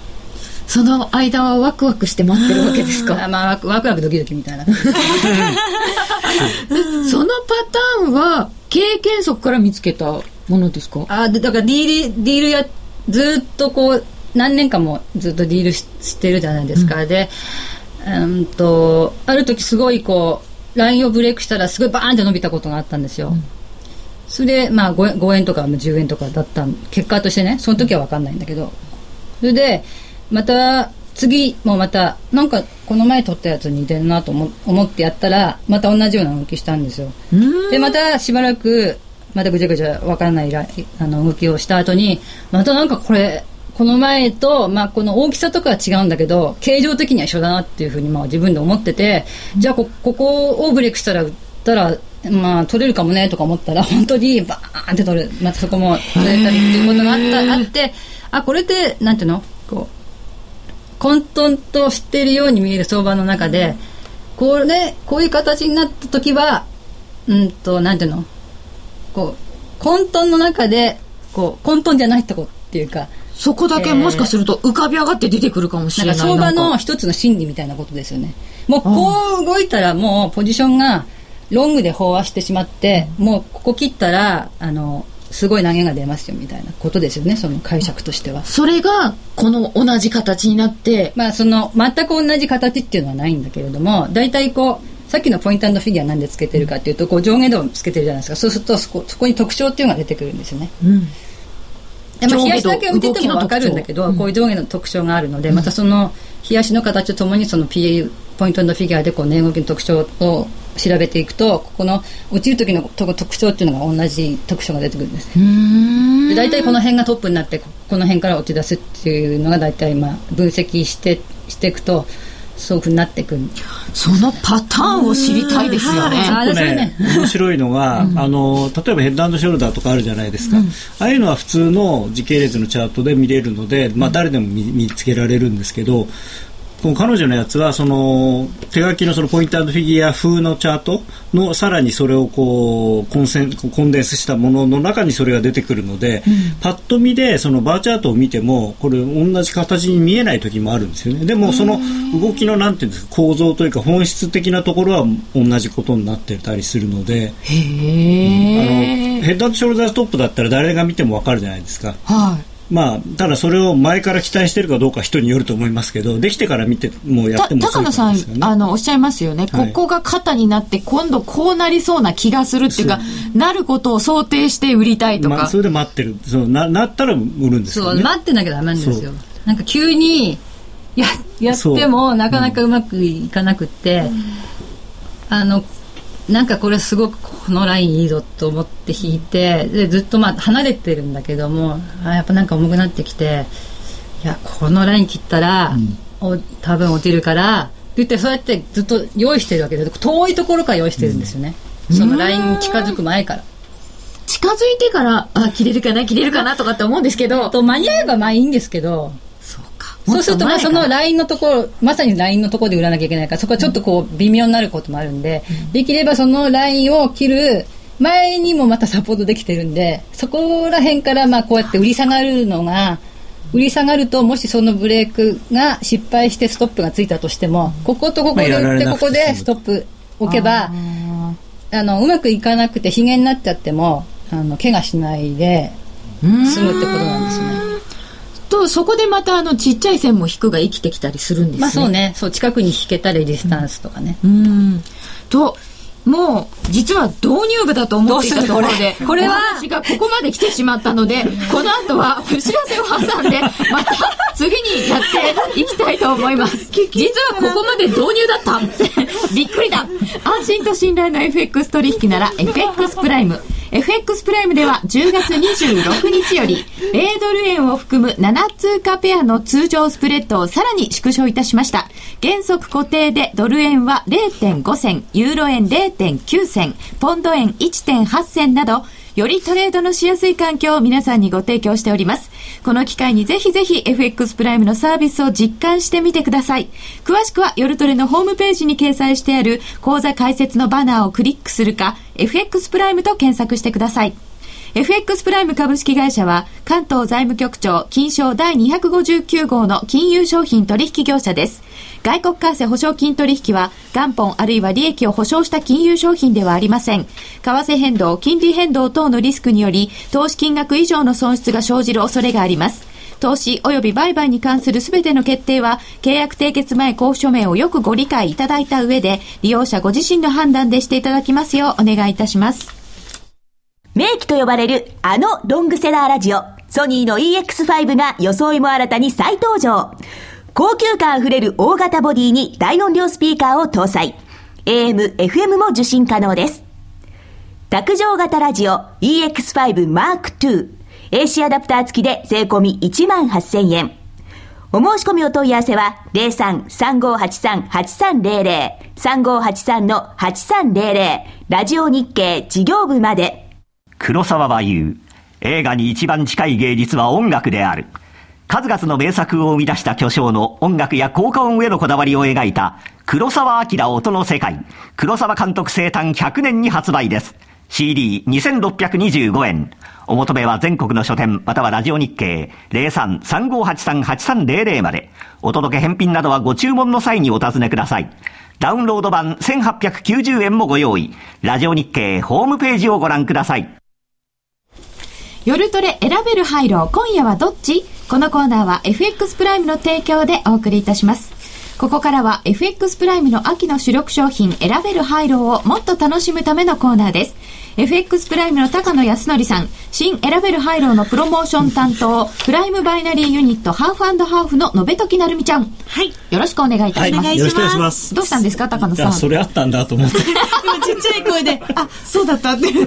その間はワクワクして待ってるわけですか？あまあワクワクワクドキドキみたいな。そのパターンは経験則から見つけたものですか？あでだからディールディールやずっとこう何年間もずっとディールししてるじゃないですか、でうんとある時すごいこうラインをブレイクしたらすごいバーンって伸びたことがあったんですよ、それでまあ 5, 5円とか10円とかだった結果としてねその時は分かんないんだけど。それでまた次もまたなんかこの前撮ったやつに似てるなと思思ってやったらまた同じような動きしたんですよ。でまたしばらくまたぐちゃぐちゃわからないラあの動きをした後にまたなんかこれこの前と、まあ、この大きさとかは違うんだけど形状的には一緒だなっていうふうにまあ自分で思っててじゃあこここをブレイクしたら打ったらまあ取れるかもねとか思ったら本当にバーンって取る。またそこも取れたりっていうことがあったあってあこれってなんていうの？こう混沌としているように見える相場の中でこれこういう形になった時はうんとなんていうの？こう混沌の中でこう混沌じゃないとこっていうかそこだけもしかすると浮かび上がって出てくるかもしれない。なんか相場の一つの心理みたいなことですよね。もうこう動いたらもうポジションがロングで飽和してしまってもうここ切ったらあのすごい投げが出ますよみたいなことですよね。その解釈としては。それがこの同じ形になって。まあその全く同じ形っていうのはないんだけれども大体こうさっきのポイントフィギュアなんでつけてるかっていうとこう上下動をつけてるじゃないですか。そうするとそこそこに特徴っていうのが出てくるんですよね。でまあ、上下動冷やしだけを見てても分かるんだけど、こういう上下の特徴があるので、またその冷やしの形とともにその PA ポイントフィギュアでこう値動きの特徴を調べていくとここの落ちる時のと特徴っていうのが同じ特徴が出てくるんです。で大体この辺がトップになってここの辺から落ち出すっていうのが大体まあ分析してしていくとそういうふうになっていくそのパターンを知りたいですよね、あ結構それねね。面白いのが、あの例えばヘッドショルダーとかあるじゃないですか、ああいうのは普通の時系列のチャートで見れるので、まあ、誰でも見見つけられるんですけどこの彼女のやつはその手書きのそのポイントフィギュア風のチャートのさらにそれをこうコンセンコンデンスしたものの中にそれが出てくるので、パッと見でそのバーチャートを見てもこれ同じ形に見えない時もあるんですよね。でもその動きのなんていうんですか構造というか本質的なところは同じことになってたりするのであのへえヘッドショルダーストップだったら誰が見てもわかるじゃないですか。はいまあ、ただそれを前から期待してるかどうかは人によると思いますけどできてから見てもうやたっても高野さん。あの、おっしゃいますよね、はいここが肩になって、今度こうなりそうな気がするっていうか、なることを想定して売りたいとか。まあ、それで待ってるそうななったら売るんですそう、よね。待ってなきゃダメなんですよそう。なんか急にや やってもなかなかうまくいかなくって、あのなんかこれすごくこのラインいいぞと思って引いてでずっとまあ離れてるんだけどもあやっぱなんか重くなってきていやこのライン切ったら、お多分落ちるからって言ってそうやってずっと用意してるわけで遠いところから用意してるんですよね、そのラインに近づく前から。近づいてから、あ、切れるかな、切れるかなとかって思うんですけど、と間に合えばまあいいんですけどそうするとまあそのララインのところまさにラインのところで売らなきゃいけないからそこはちょっとこう微妙になることもあるんで、できればそのラインを切る前にもまたサポートできてるんでそこら辺からまあこうやって売り下がるのが売り下がるともしそのブレークが失敗してストップがついたとしてもこことここで売ってここでストップ置けばあのうまくいかなくてひげになっちゃってもあの怪我しないで済むってことなんですね。とそこでまたあのちっちゃい線も引くが生きてきたりするんですね。まあそうね。そう近くに引けたレジスタンスとかね。うん。ともう実は導入部だと思っていたところでこれ？は？私がここまで来てしまったのでこの後はお知らせを挟んでまた次にやっていきたいと思います。実はここまで導入だった。びっくりだ。安心と信頼の FX 取引なら FX プライム FX プライムでは10月26日より米ドル円を含む7通貨ペアの通常スプレッドをさらに縮小いたしました。原則固定でドル円は0.5銭ユーロ円0.9銭ポンド円1.8銭などよりトレードのしやすい環境を皆さんにご提供しております。この機会にぜひぜひ FX プライムのサービスを実感してみてください。詳しくは夜トレのホームページに掲載してある講座解説のバナーをクリックするか FX プライムと検索してください。FX プライム株式会社は関東財務局長金賞第259号の金融商品取引業者です。外国為替保証金取引は元本あるいは利益を保証した金融商品ではありません。為替変動、金利変動等のリスクにより投資金額以上の損失が生じる恐れがあります。投資及び売買に関するすべての決定は、契約締結前交付書面をよくご理解いただいた上で、利用者ご自身の判断でしていただきますようお願いいたします。名機と呼ばれるあのロングセラーラジオ、ソニーの EX5 が装いも新たに再登場。高級感あふれる大型ボディに大音量スピーカーを搭載。AM、FM も受信可能です。卓上型ラジオ EX5 Mark II。AC アダプター付きで税込み1万8000円。お申し込みお問い合わせは03-3583-8300 3583-8300ラジオ日経事業部まで。黒沢は言う。映画に一番近い芸術は音楽である。数々の名作を生み出した巨匠の音楽や効果音へのこだわりを描いた黒沢明音の世界。黒沢監督生誕100年に発売です。CD2625 円。お求めは全国の書店またはラジオ日経03-3583-8300まで。お届け返品などはご注文の際にお尋ねください。ダウンロード版1890円もご用意。ラジオ日経ホームページをご覧ください。夜トレ選べるハイロー今夜はどっち？このコーナーは FX プライムの提供でお送りいたします。ここからは FX プライムの秋の主力商品選べるハイローをもっと楽しむためのコーナーです。FX プライムの高野康則さん、新選べるハイローのプロモーション担当、プライムバイナリーユニットハーフハーフの延時なるみちゃん。はい。よろしくお願いいたします。よろしくお願いします。どうしたんですか、高野さん？それあったんだと思って。今ちっちゃい声で、あ、そうだったって。た、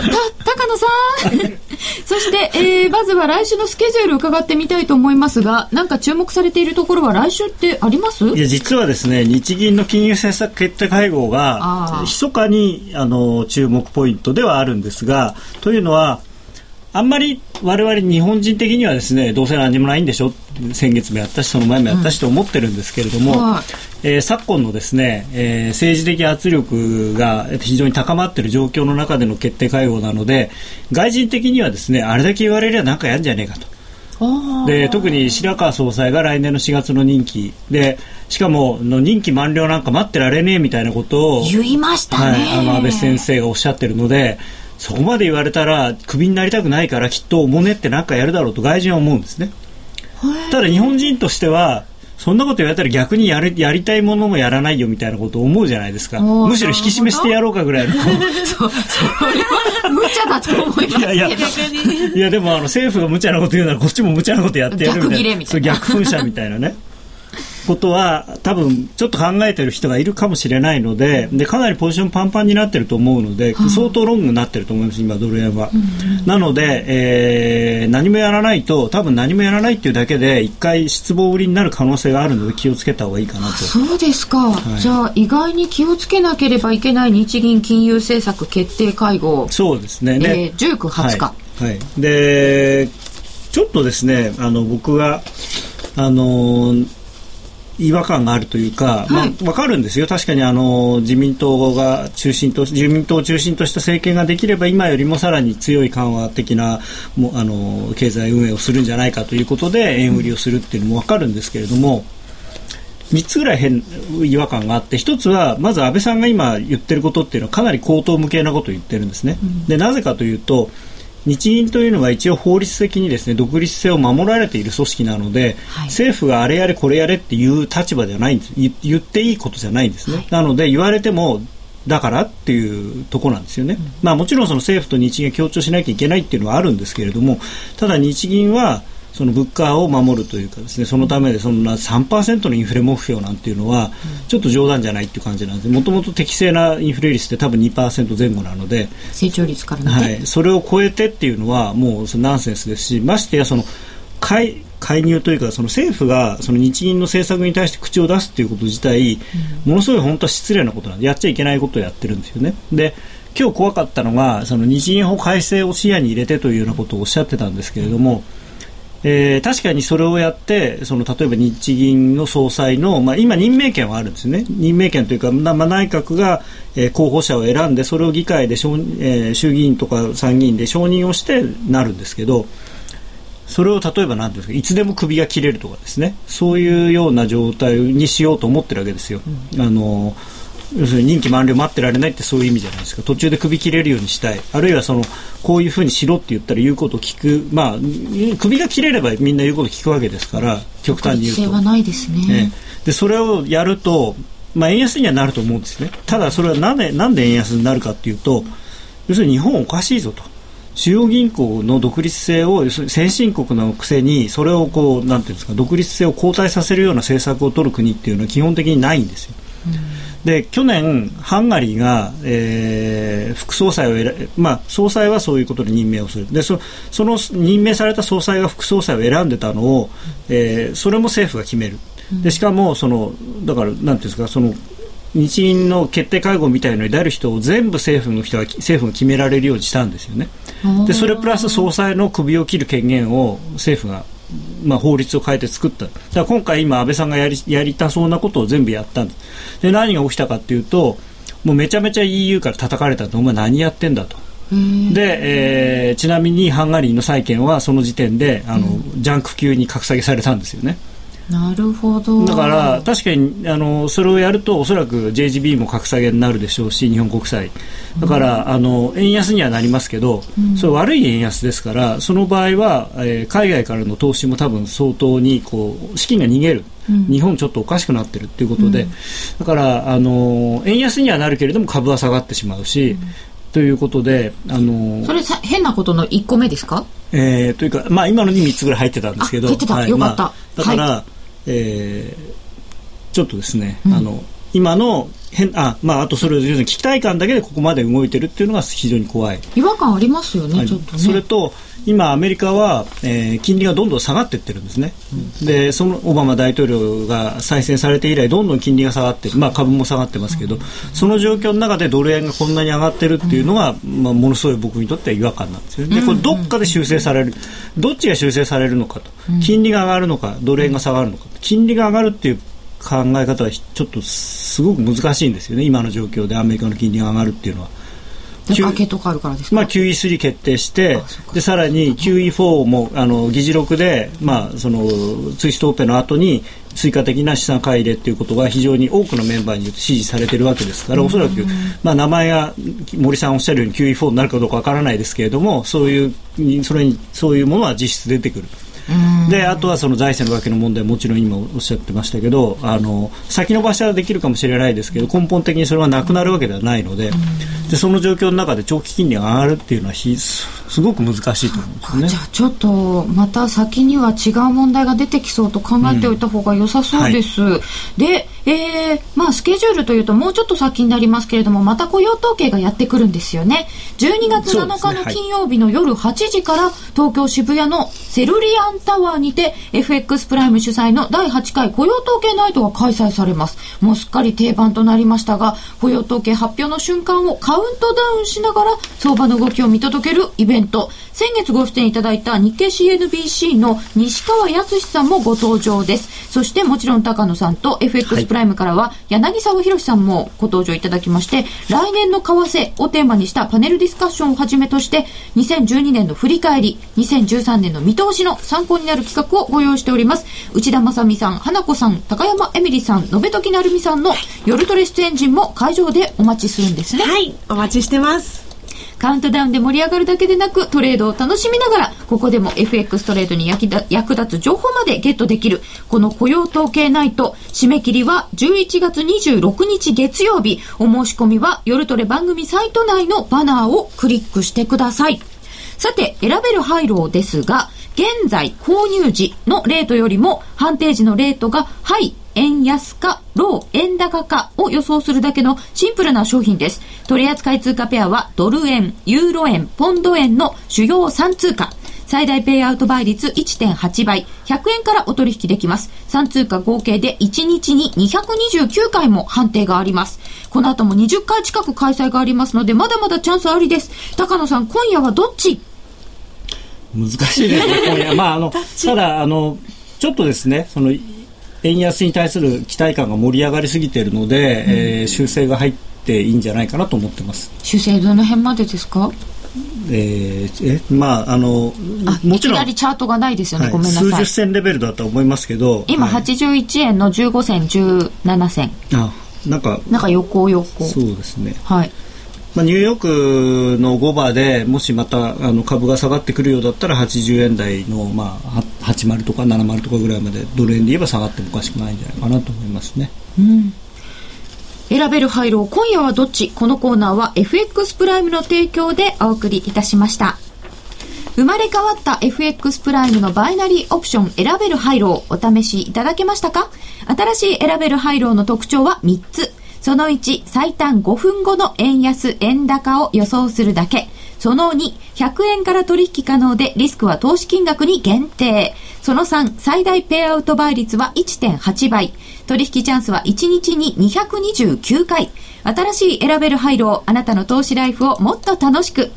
た、高野さん？そして、えー、まずは来週のスケジュール伺ってみたいと思いますが、なんか注目されているところは来週ってあります？いや、実はですね、日銀の金融政策決定会合が、密かに、あの、注目ポイントではあるんですが、というのは、あんまり我々日本人的にはですねどうせ何もないんでしょ？先月もやったしその前もやったしと思ってるんですけれども、はいえー昨今のですね、えー政治的圧力が非常に高まっている状況の中での決定会合なので外人的にはですねあれだけ言われりゃなんかやんじゃねえかと。で特に白川総裁が来年の4月の任期でしかもの任期満了なんか待ってられねえみたいなことを言いましたね。はい、あの安倍先生がおっしゃってるのでそこまで言われたらクビになりたくないからきっとおもねってなんかやるだろうと外人は思うんですね。ただ日本人としてはそんなこと言われたら逆にやるやりたいものもやらないよみたいなことを思うじゃないですか。むしろ引き締めしてやろうかぐらいの。そう、それは無茶だと思いますけど。いやいやいやでもあの政府が無茶なこと言うならこっちも無茶なことやってやるみたいな。逆ギレみたいな。そう逆噴射みたいなねことは多分ちょっと考えてる人がいるかもしれないのででかなりポジションパンパンになってると思うので、相当ロングになってると思います今ドル円は、なので、えー何もやらないと多分何もやらないっていうだけで一回失望売りになる可能性があるので気をつけた方がいいかなと。そうですか、じゃあ意外に気をつけなければいけない日銀金融政策決定会合、そうですね。えでー、19、20日、はい、はい。でちょっとですねあの僕があの違和感があるというか、まあ、わかるんですよ。確かにあの、自民党が中心と、自民党を中心とした政権ができれば、今よりもさらに強い緩和的な、もあの、経済運営をするんじゃないかということで、円売りをするっていうのもわかるんですけれども、3つぐらい変違和感があって1つはまず安倍さんが今言ってることっていうのはかなり口頭無形なことを言ってるんですね。うん、でなぜかというと日銀というのは一応法律的にですね独立性を守られている組織なので、はい、政府があれやれこれやれっていう立場ではないんです。言っていいことじゃないんですね、はい、なので言われてもだからっていうところなんですよね、うん、まあ、もちろんその政府と日銀が協調しなきゃいけないっていうのはあるんですけれどもただ日銀はその物価を守るというかですねそのためでそんな3%のインフレ目標なんていうのはちょっと冗談じゃないっていう感じなんですもともと適正なインフレ率って多分2%前後なので成長率からね、はい、それを超えてっていうのはもうナンセンスですしましてやその介介入というかその政府がその日銀の政策に対して口を出すということ自体、ものすごい本当は失礼なことなんでやっちゃいけないことをやってるんですよね。で今日怖かったのがその日銀法改正を視野に入れてというようなことをおっしゃってたんですけれども、えー、確かにそれをやってその例えば日銀の総裁の、まあ、今、任命権はあるんですね。任命権というか、まあ、内閣が、えー、候補者を選んでそれを議会で、えー、衆議院とか参議院で承認をしてなるんですけどそれを例えば何ですかいつでも首が切れるとかですね。そういうような状態にしようと思ってるわけですよ。うん、あの要するに任期満了待ってられないってそういう意味じゃないですか。途中で首切れるようにしたい。あるいはそのこういうふうにしろって言ったら言うことを聞く。まあ首が切れればみんな言うことを聞くわけですから極端に言うと。はないですね、ね、でそれをやると、まあ、円安にはなると思うんですね。ただそれはなんでなんで円安になるかっていうと要するに日本おかしいぞと。中央銀行の独立性を先進国のくせにそれをこうなんていうんですか独立性を後退させるような政策を取る国っていうのは基本的にないんですよ。うんで去年、ハンガリーが、えー、副総裁を選まあ、総裁はそういうことで任命をするでそその任命された総裁が副総裁を選んでたのを、えー、それも政府が決めるでしかもそのだからなんていうんですかその日銀の決定会合みたいのに出る人を全部政府の人が政府が決められるようにしたんですよね。でそれプラス総裁の首を切る権限を政府がまあ、法律を変えて作った。だから今回今安倍さんがやりやりたそうなことを全部やったんです。で、何が起きたかっていうと、もうめちゃめちゃ EU から叩かれたと、お前何やってんだと。で、えー、ちなみにハンガリーの債券はその時点であの、ジャンク級に格下げされたんですよね。なるほど。だから確かにあのそれをやるとおそらく JGB も格下げになるでしょうし日本国債。だから、うん、あの円安にはなりますけど、うん、それ悪い円安ですからその場合は、えー、海外からの投資も多分相当にこう資金が逃げる、うん、日本ちょっとおかしくなってるっていうことで、だからあの円安にはなるけれども株は下がってしまうし、ということで、あのそれさ変なことの1個目ですか？えー、というか、まあ、今のに3つぐらい入ってたんですけど、入ってた、はい、よかった。まあ、だから、はいえー、ちょっとですね、うん、あの今の変あまああとそれ要するに期待感だけでここまで動いてるっていうのが非常に怖い。違和感ありますよねちょっとね。それと今アメリカは、えー、金利がどんどん下がっていってるんですね、うん、でそのオバマ大統領が再選されて以来どんどん金利が下がってまあ株も下がってますけど、うん、その状況の中でドル円がこんなに上がってるっていうのは、まあ、ものすごい僕にとっては違和感なんですよね。でこれどっかで修正されるどっちが修正されるのかと。金利が上がるのかドル円が下がるのか金利が上がるっていう考え方はちょっとすごく難しいんですよね、今の状況でアメリカの金利が上がるっていうのは。崖とかあるからですか、まあ、QE3 決定してでさらに QE4 もあの議事録で、まあ、そのツイストオペの後に追加的な資産買い入れということが非常に多くのメンバーによって支持されているわけですからおそらく、まあ、名前が森さんおっしゃるように QE4 になるかどうかわからないですけれどもそういうそれにそういうものは実質出てくる。であとはその財政の崖の問題もちろん今おっしゃってましたけどあの先延ばしはできるかもしれないですけど根本的にそれはなくなるわけではないのででその状況の中で長期金利が上がるっていうのはひすごく難しいと思うんですね。じゃあちょっとまた先には違う問題が出てきそうと考えておいた方が良さそうです。うんはい、でえー、まあスケジュールというともうちょっと先になりますけれども、また雇用統計がやってくるんですよね。12月7日の金曜日の夜8時から東京渋谷のセルリアンタワーにて FX プライム主催の第8回雇用統計ナイトが開催されます。もうすっかり定番となりましたが、雇用統計発表の瞬間をカウントダウンしながら相場の動きを見届けるイベント。先月ご出演いただいた日経 CNBC の西川康さんもご登場です。そしてもちろん高野さんと FX プライムからは柳沢博さんもご登場いただきまして、来年の為替をテーマにしたパネルディスカッションをはじめとして、2012年の振り返り、2013年の見通しの参考になる企画をご用意しております。内田正美さん、花子さん、高山エミリさん、延時成美さんの夜トレ出演陣も会場でお待ちするんですね。はい、お待ちしてます。カウントダウンで盛り上がるだけでなく、トレードを楽しみながら、ここでも FX トレードに役立つ情報までゲットできる、この雇用統計ナイト、締め切りは11月26日月曜日、お申し込みは夜トレ番組サイト内のバナーをクリックしてください。さて、選べる配慮ですが、現在購入時のレートよりも判定時のレートがハイ、円安か、ロー、円高かを予想するだけのシンプルな商品です。取扱通貨ペアはドル円、ユーロ円、ポンド円の主要3通貨。最大ペイアウト倍率1.8倍、100円からお取引できます。3通貨合計で1日に229回も判定があります。この後も20回近く開催がありますので、まだまだチャンスありです。高野さん、今夜はどっち？難しいですね、今夜。まあ、あの、ただ、あの、ちょっとですね、その、円安に対する期待感が盛り上がりすぎているので、うん、えー、修正が入っていいんじゃないかなと思ってます。修正どの辺までですか？えー、えまああのもちろん。いきなりチャートがないですよね、はい、ごめんなさい。数十銭レベルだと思いますけど今、はい、81円の15銭17銭。あなんかなんか横横。そうですね。はいまあ、ニューヨークの5バーでもしまたあの株が下がってくるようだったら80円台の、まあ、80とか70とかぐらいまでドル円で言えば下がってもおかしくないんじゃないかなと思いますね。うん選べる廃炉今夜はどっち？このコーナーは FX プライムの提供でお送りいたしました。生まれ変わった FX プライムのバイナリーオプション選べる廃炉お試しいただけましたか？新しい選べる廃炉の特徴は3つ。その1、最短5分後の円安、円高を予想するだけ。その2、100円から取引可能でリスクは投資金額に限定。その3、最大ペイアウト倍率は1.8倍。取引チャンスは1日に229回。新しい選べる配慮をあなたの投資ライフをもっと楽しく。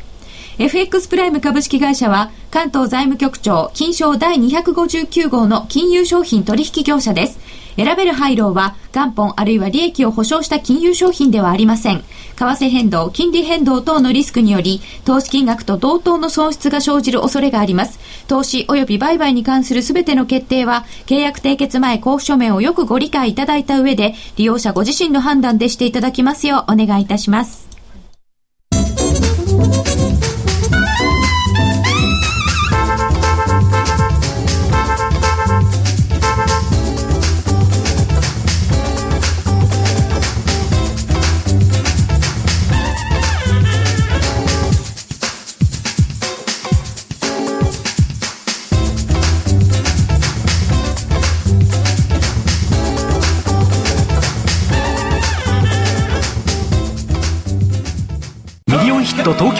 FX プライム株式会社は関東財務局長金賞第259号の金融商品取引業者です。選べる廃炉は元本あるいは利益を保証した金融商品ではありません。為替変動、金利変動等のリスクにより、投資金額と同等の損失が生じる恐れがあります。投資及び売買に関する全ての決定は、契約締結前交付書面をよくご理解いただいた上で、利用者ご自身の判断でしていただきますようお願いいたします。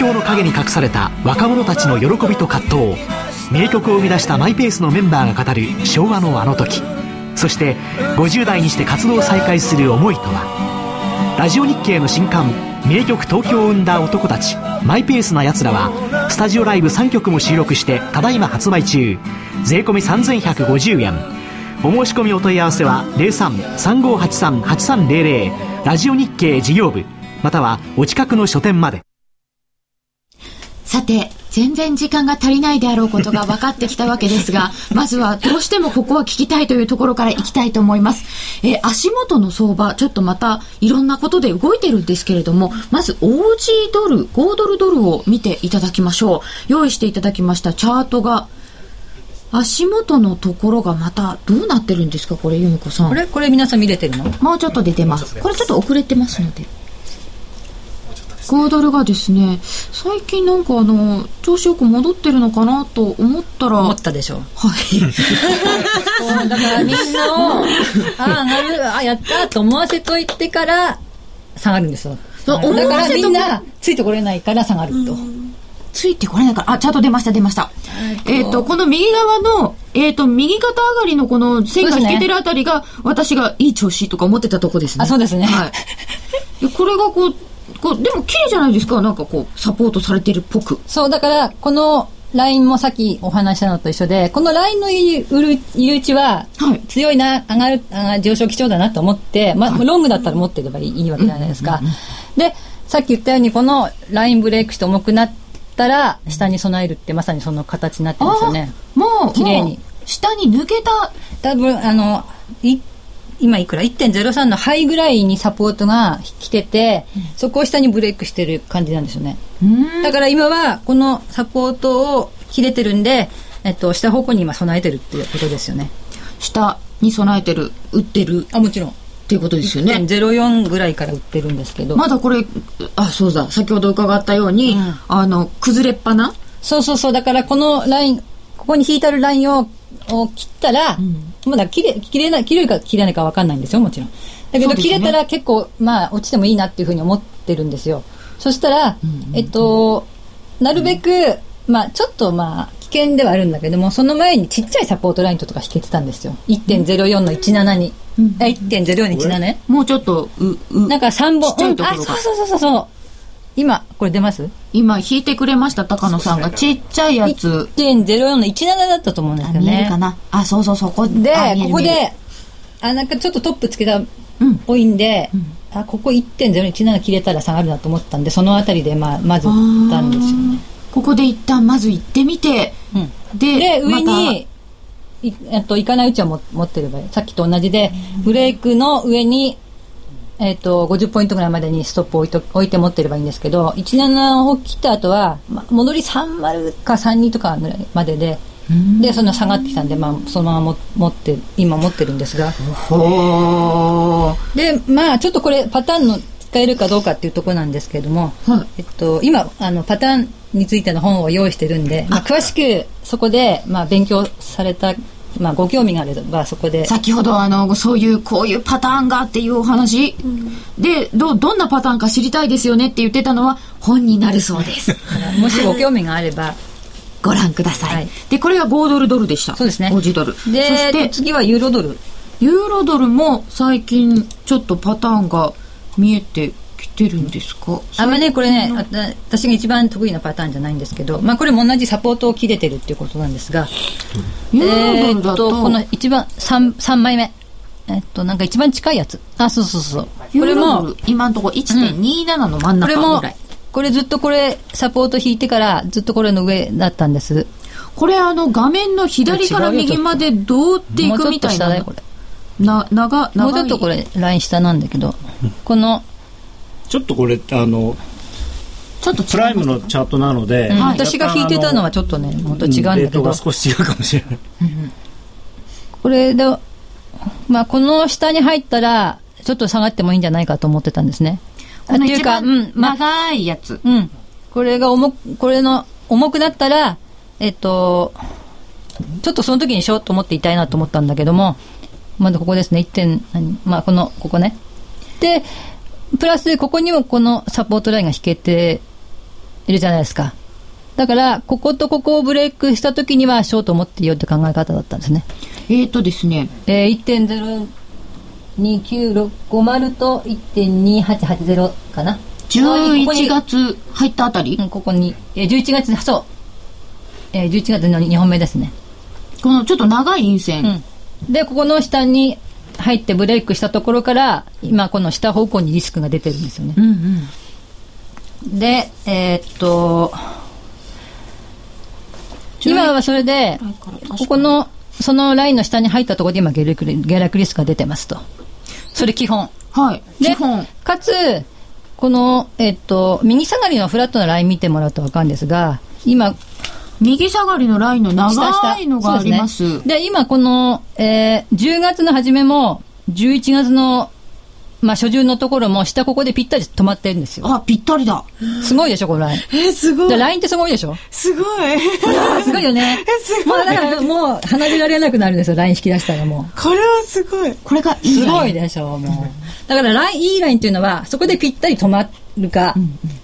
と東京の陰に隠された若者たちの喜びと葛藤。名曲を生み出したマイペースのメンバーが語る昭和のあの時。そして50代にして活動を再開する思いとは。ラジオ日経の新刊名曲東京を生んだ男たち。マイペースな奴らはスタジオライブ3曲も収録してただいま発売中。税込3150円。お申し込みお問い合わせは03-3583-8300ラジオ日経事業部。またはお近くの書店まで。さて、全然時間が足りないであろうことが分かってきたわけですが、まずはどうしてもここは聞きたいというところからいきたいと思います。えー、足元の相場、ちょっとまたいろんなことで動いてるんですけれども、まず OG ドル、5ドルドルを見ていただきましょう。用意していただきましたチャートが、足元のところがまたどうなってるんですかこれ、由美子さん。これ、これ皆さん見れてるの？もうちょっと出てます。これちょっと遅れてますので。5ドルがですね、最近なんかあの、調子よく戻ってるのかなと思ったら、思ったでしょ。はい。だからみんなを、あ、上がる、あ、やったと思わせといてから、下がるんですよ。そうだからみんな、ついてこれないから下がると。ついてこれないから、あ、ちゃんと出ました、出ました。えっ、と、この右側の、えっ、と、右肩上がりのこの線が引けてるあたりが、私がいい調子とか思ってたとこですね。あそうですねはい。でこれがこう、こう、でも綺麗じゃないですか、なんかこう、サポートされてるっぽく。そう、だから、このラインもさっきお話したのと一緒で、このラインの入り入り口ははい、強いな、上がる、上がる上昇基調だなと思って、まあ、ロングだったら持ってればいいいいわけじゃないですか。で、さっき言ったように、このラインブレイクして重くなったら、下に備えるってまさにその形になってますよね。もう、綺麗に下に抜けた、多分、あの、い今いくら ?1.03 のハイぐらいにサポートが来てて、そこを下にブレイクしてる感じなんですよね。だから今は、このサポートを切れてるんで、えっと、下方向に今備えてるっていうことですよね。下に備えてる、売ってるあ、もちろん。っていうことですよね。1.04ぐらいから売ってるんですけど。まだこれ、あ、そうだ、先ほど伺ったように、うんあの、崩れっぱな？そうそうそう。だからこのライン、ここに引いてあるラインをを切ったら、まだ切れ、切れない、切れるか切れないか分かんないんですよ、もちろん。だけど、切れたら結構、まあ、落ちてもいいなっていうふうに思ってるんですよ。そしたら、えっと、なるべく、まあ、ちょっとまあ、危険ではあるんだけども、その前にちっちゃいサポートラインとか引けてたんですよ。1.04の17に。あ、1.04の17ね。もうちょっと、う、う、なんか3本。うんあ、そうそうそうそう。今、これ出ます？今引いてくれました、高野さんが。ちっちゃいやつ。1.04の17だったと思うんですあ、よね。見えるかな？あ、そうそう、そこでここで、あ、なんかちょっとトップつけたっうんぽいんで、あ、ここ1.017切れたら下がるなと思ったんで、そのあたりで、まあ、まず売ったんですよね。ここで一旦まず行ってみて、うんで、で、上まに、いえっと、行かないうちはも持ってればいい。さっきと同じで、ブレークの上に、えっと、50ポイントぐらいまでにストップを置いと置いて持ってればいいんですけど、17を切った後は、まあ、戻り30か32とかぐらいまでで、で、その下がってきたんで、まあ、そのままも持って、今持ってるんですが。で、まあ、ちょっとこれ、パターンの使えるかどうかっていうところなんですけれども、はい。えっと、今、あの、パターンについての本を用意してるんで、まあ、詳しくそこで、まあ、勉強された、まあ、ご興味があれば、そこで、先ほどあの、そういう、こういうパターンがっていうお話、で、ど、どんなパターンか知りたいですよねって言ってたのは本になるそうです。もしご興味があれば、ご覧ください。はいで、これが5ドルドルでした。そうですねオージードル。で、そして、次はユーロドル。ユーロドルも最近ちょっとパターンが見えてきてるんですか？あんまね、これね、私が一番得意なパターンじゃないんですけど、まあ、これも同じサポートを切れてるっていうことなんですが、ユーロドルだえーっと、と、この一番、三三枚目。えっと、なんか一番近いやつ。あ、そうそうそう。ユこれも今のところ1.27の真んこれも中ぐらい。、これずっとこれ、サポート引いてから、ずっとこれの上だったんです。これあの画面の左から右までどうっていもうちょっとくみたいな下だよ、これ。な長長いもうちょっとこれ、ライン下なんだけど、この、ちょっとこれあのちょっとプライムのチャートなので、うん。はい。私が引いてたのはちょっとね、もっと違うんだけど。レートが、少し違うかもしれない。これで、まあ、この下に入ったら、ちょっと下がってもいいんじゃないかと思ってたんですね。っていうか、番うん、まあ、長いやつ、うん。これが重く、これの、重くなったら、えっと、ちょっとその時にしようと思っていたいなと思ったんだけども、まだここですね、1点、何？まあ、この、ここね。で、プラス、ここにもこのサポートラインが引けているじゃないですか。だから、こことここをブレイクした時には、ショート持っていいよって考え方だったんですね。えーとですねえー、1.02950と1.2880かな。ここに11月入ったあたり、うん、ここに、えー、11月、そう。えー、11月の2本目ですね。このちょっと長い陰線、うん。で、ここの下に入ってブレイクしたところから、今この下方向にリスクが出てるんですよね。うんうんで、えーっと、今はそれで、ここの、そのラインの下に入ったところで今下落リ、下落リスクが出てますと。それ基本。はいで基本かつ、この、えっと、右下がりのフラットなライン見てもらうと分かるんですが、今、右下がりのラインの下下長いのがありますそうですねで、今この、えー10月の初めも、11月のまあ、初旬のところも下ここでぴったり止まってるんですよ。あ、ぴったりだ。すごいでしょ、このライン。えー、すごい。ラインってすごいでしょ？すごい。すごいよね。え、すごい。もうだからもう離れられなくなるんですよ、ライン引き出したらもこれはすごい。これがいいすごいでしょ、もう。だからライン、いいラインっていうのは、そこでぴったり止まるか、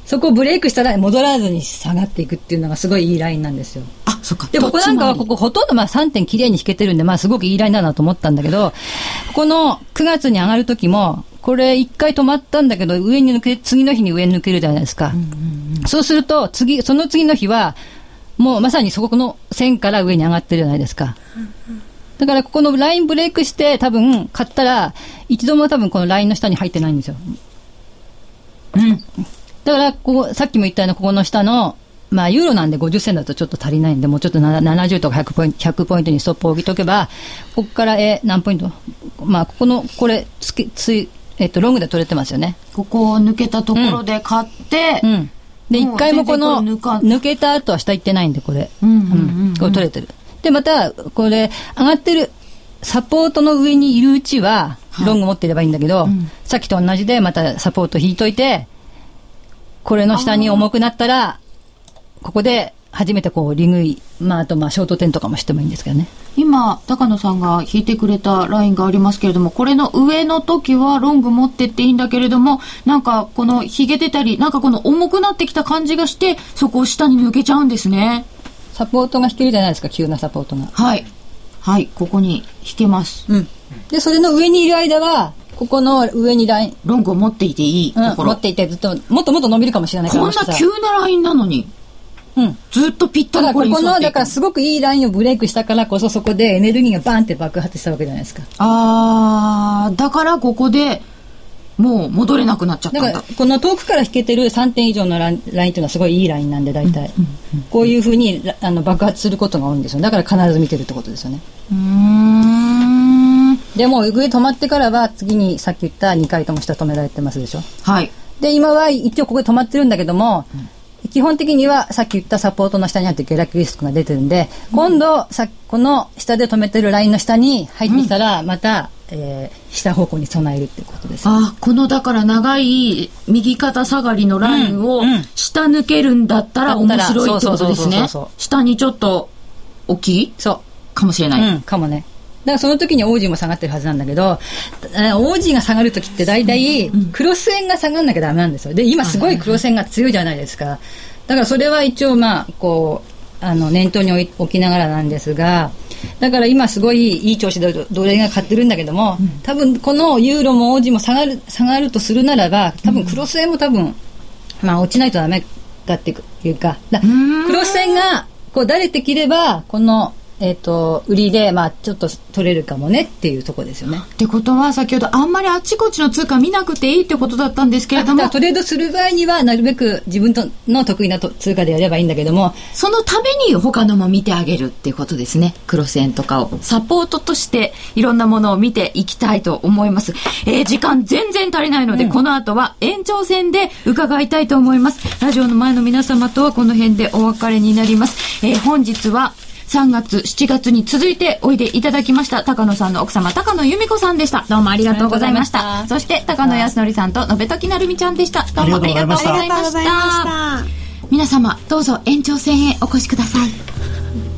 そこをブレイクしたら戻らずに下がっていくっていうのがすごいいいラインなんですよ。あ、そっか。で、ここなんかはここほとんどまあ3点綺麗に引けてるんで、まあすごくいいラインだなと思ったんだけど、この9月に上がる時も、これ一回止まったんだけど、上に抜け、次の日に上に抜けるじゃないですか。そうすると、次、その次の日は、もうまさにそこの線から上に上がってるじゃないですか。だからここのラインブレイクして多分買ったら、一度も多分このラインの下に入ってないんですよ。うん。だから、ここ、さっきも言ったようなここの下の、まあ、ユーロなんで50銭だとちょっと足りないんで、もうちょっとな70とか100ポイント、100ポイントにストップを置いとけば、ここから、え、何ポイント？まあ、ここの、これ、つけ、つい、えっと、ロングで取れてますよね。ここを抜けたところで買って、うん。で、もう一回もこの、抜けた後は下行ってないんで、これ。うんうんうんうんこれ取れてる。で、また、これ、上がってる、サポートの上にいるうちは、ロング持ってればいいんだけど、さっきと同じで、またサポート引いといて、これの下に重くなったら、ここで初めてこう、リグイ、まあ、あとまあ、ショートテンとかもしてもいいんですけどね。今、高野さんが引いてくれたラインがありますけれども、これの上の時はロング持ってっていいんだけれども、なんかこのヒゲ出たり、なんかこの重くなってきた感じがして、そこを下に抜けちゃうんですね。サポートが引けるじゃないですか、急なサポートが。はい。はい、ここに引けます。うん。で、それの上にいる間は、ここの上にライン、ロングを持っていていいとうん、ころ。持っていてずっと、もっともっと伸びるかもしれないから。こんな急なラインなのに、うん。ずっとぴったただここの、りこれに沿っていくだからすごくいいラインをブレイクしたからこそそこでエネルギーがバーンって爆発したわけじゃないですか。あー、だからここでもう戻れなくなっちゃったんだ。だから、この遠くから引けてる3点以上のラインラインっていうのはすごいいいラインなんで、大体。こういうふうにらあの爆発することが多いんですよ。だから必ず見てるってことですよね。うーん。でも、上止まってからは次にさっき言った2回とも下止められてますでしょ。はい。で、今は一応ここで止まってるんだけども、基本的にはさっき言ったサポートの下にあって下落リスクが出てるんで、今度さこの下で止めてるラインの下に入ってきたら、また、えー下方向に備えるっていうことです。あ、このだから長い右肩下がりのラインをうんうん下抜けるんだったら面白いってことですね。下にちょっと大きい？そかもしれう。ない。うん、かもね。だからその時にオージーも下がってるはずなんだけど、えーオージーが下がる時って大体、クロス円が下がんなきゃダメなんですよ。で、今すごいクロス円が強いじゃないですか。だからそれは一応まあ、こう、あの、念頭に置きながらなんですが、だから今すごいいい調子でドドル円が買ってるんだけども、多分このユーロもオージーも下がる、下がるとするならば、多分クロス円も多分、まあ落ちないとダメだっていうか、だクロス線がこうだれてきれば、この、えっ、と、売りで、まあちょっと取れるかもねっていうところですよね。ってことは先ほどあんまりあっちこっちの通貨見なくていいってことだったんですけれどもトレードする場合には、なるべく自分との得意なと通貨でやればいいんだけども、そのために他のも見てあげるっていうことですね。クロス円とかを。サポートとしていろんなものを見ていきたいと思います。えー時間全然足りないので、この後は延長戦で伺いたいと思います。ラジオの前の皆様とはこの辺でお別れになります。えー本日は、3月、7月に続いておいでいただきました高野さんの奥様高野由美子さんでした。どうもありがとうございました。したそして高野康則さんと延時なるみちゃんでした。どうもありがとうございました。ありがとうございました。皆様どうぞ延長戦へお越しください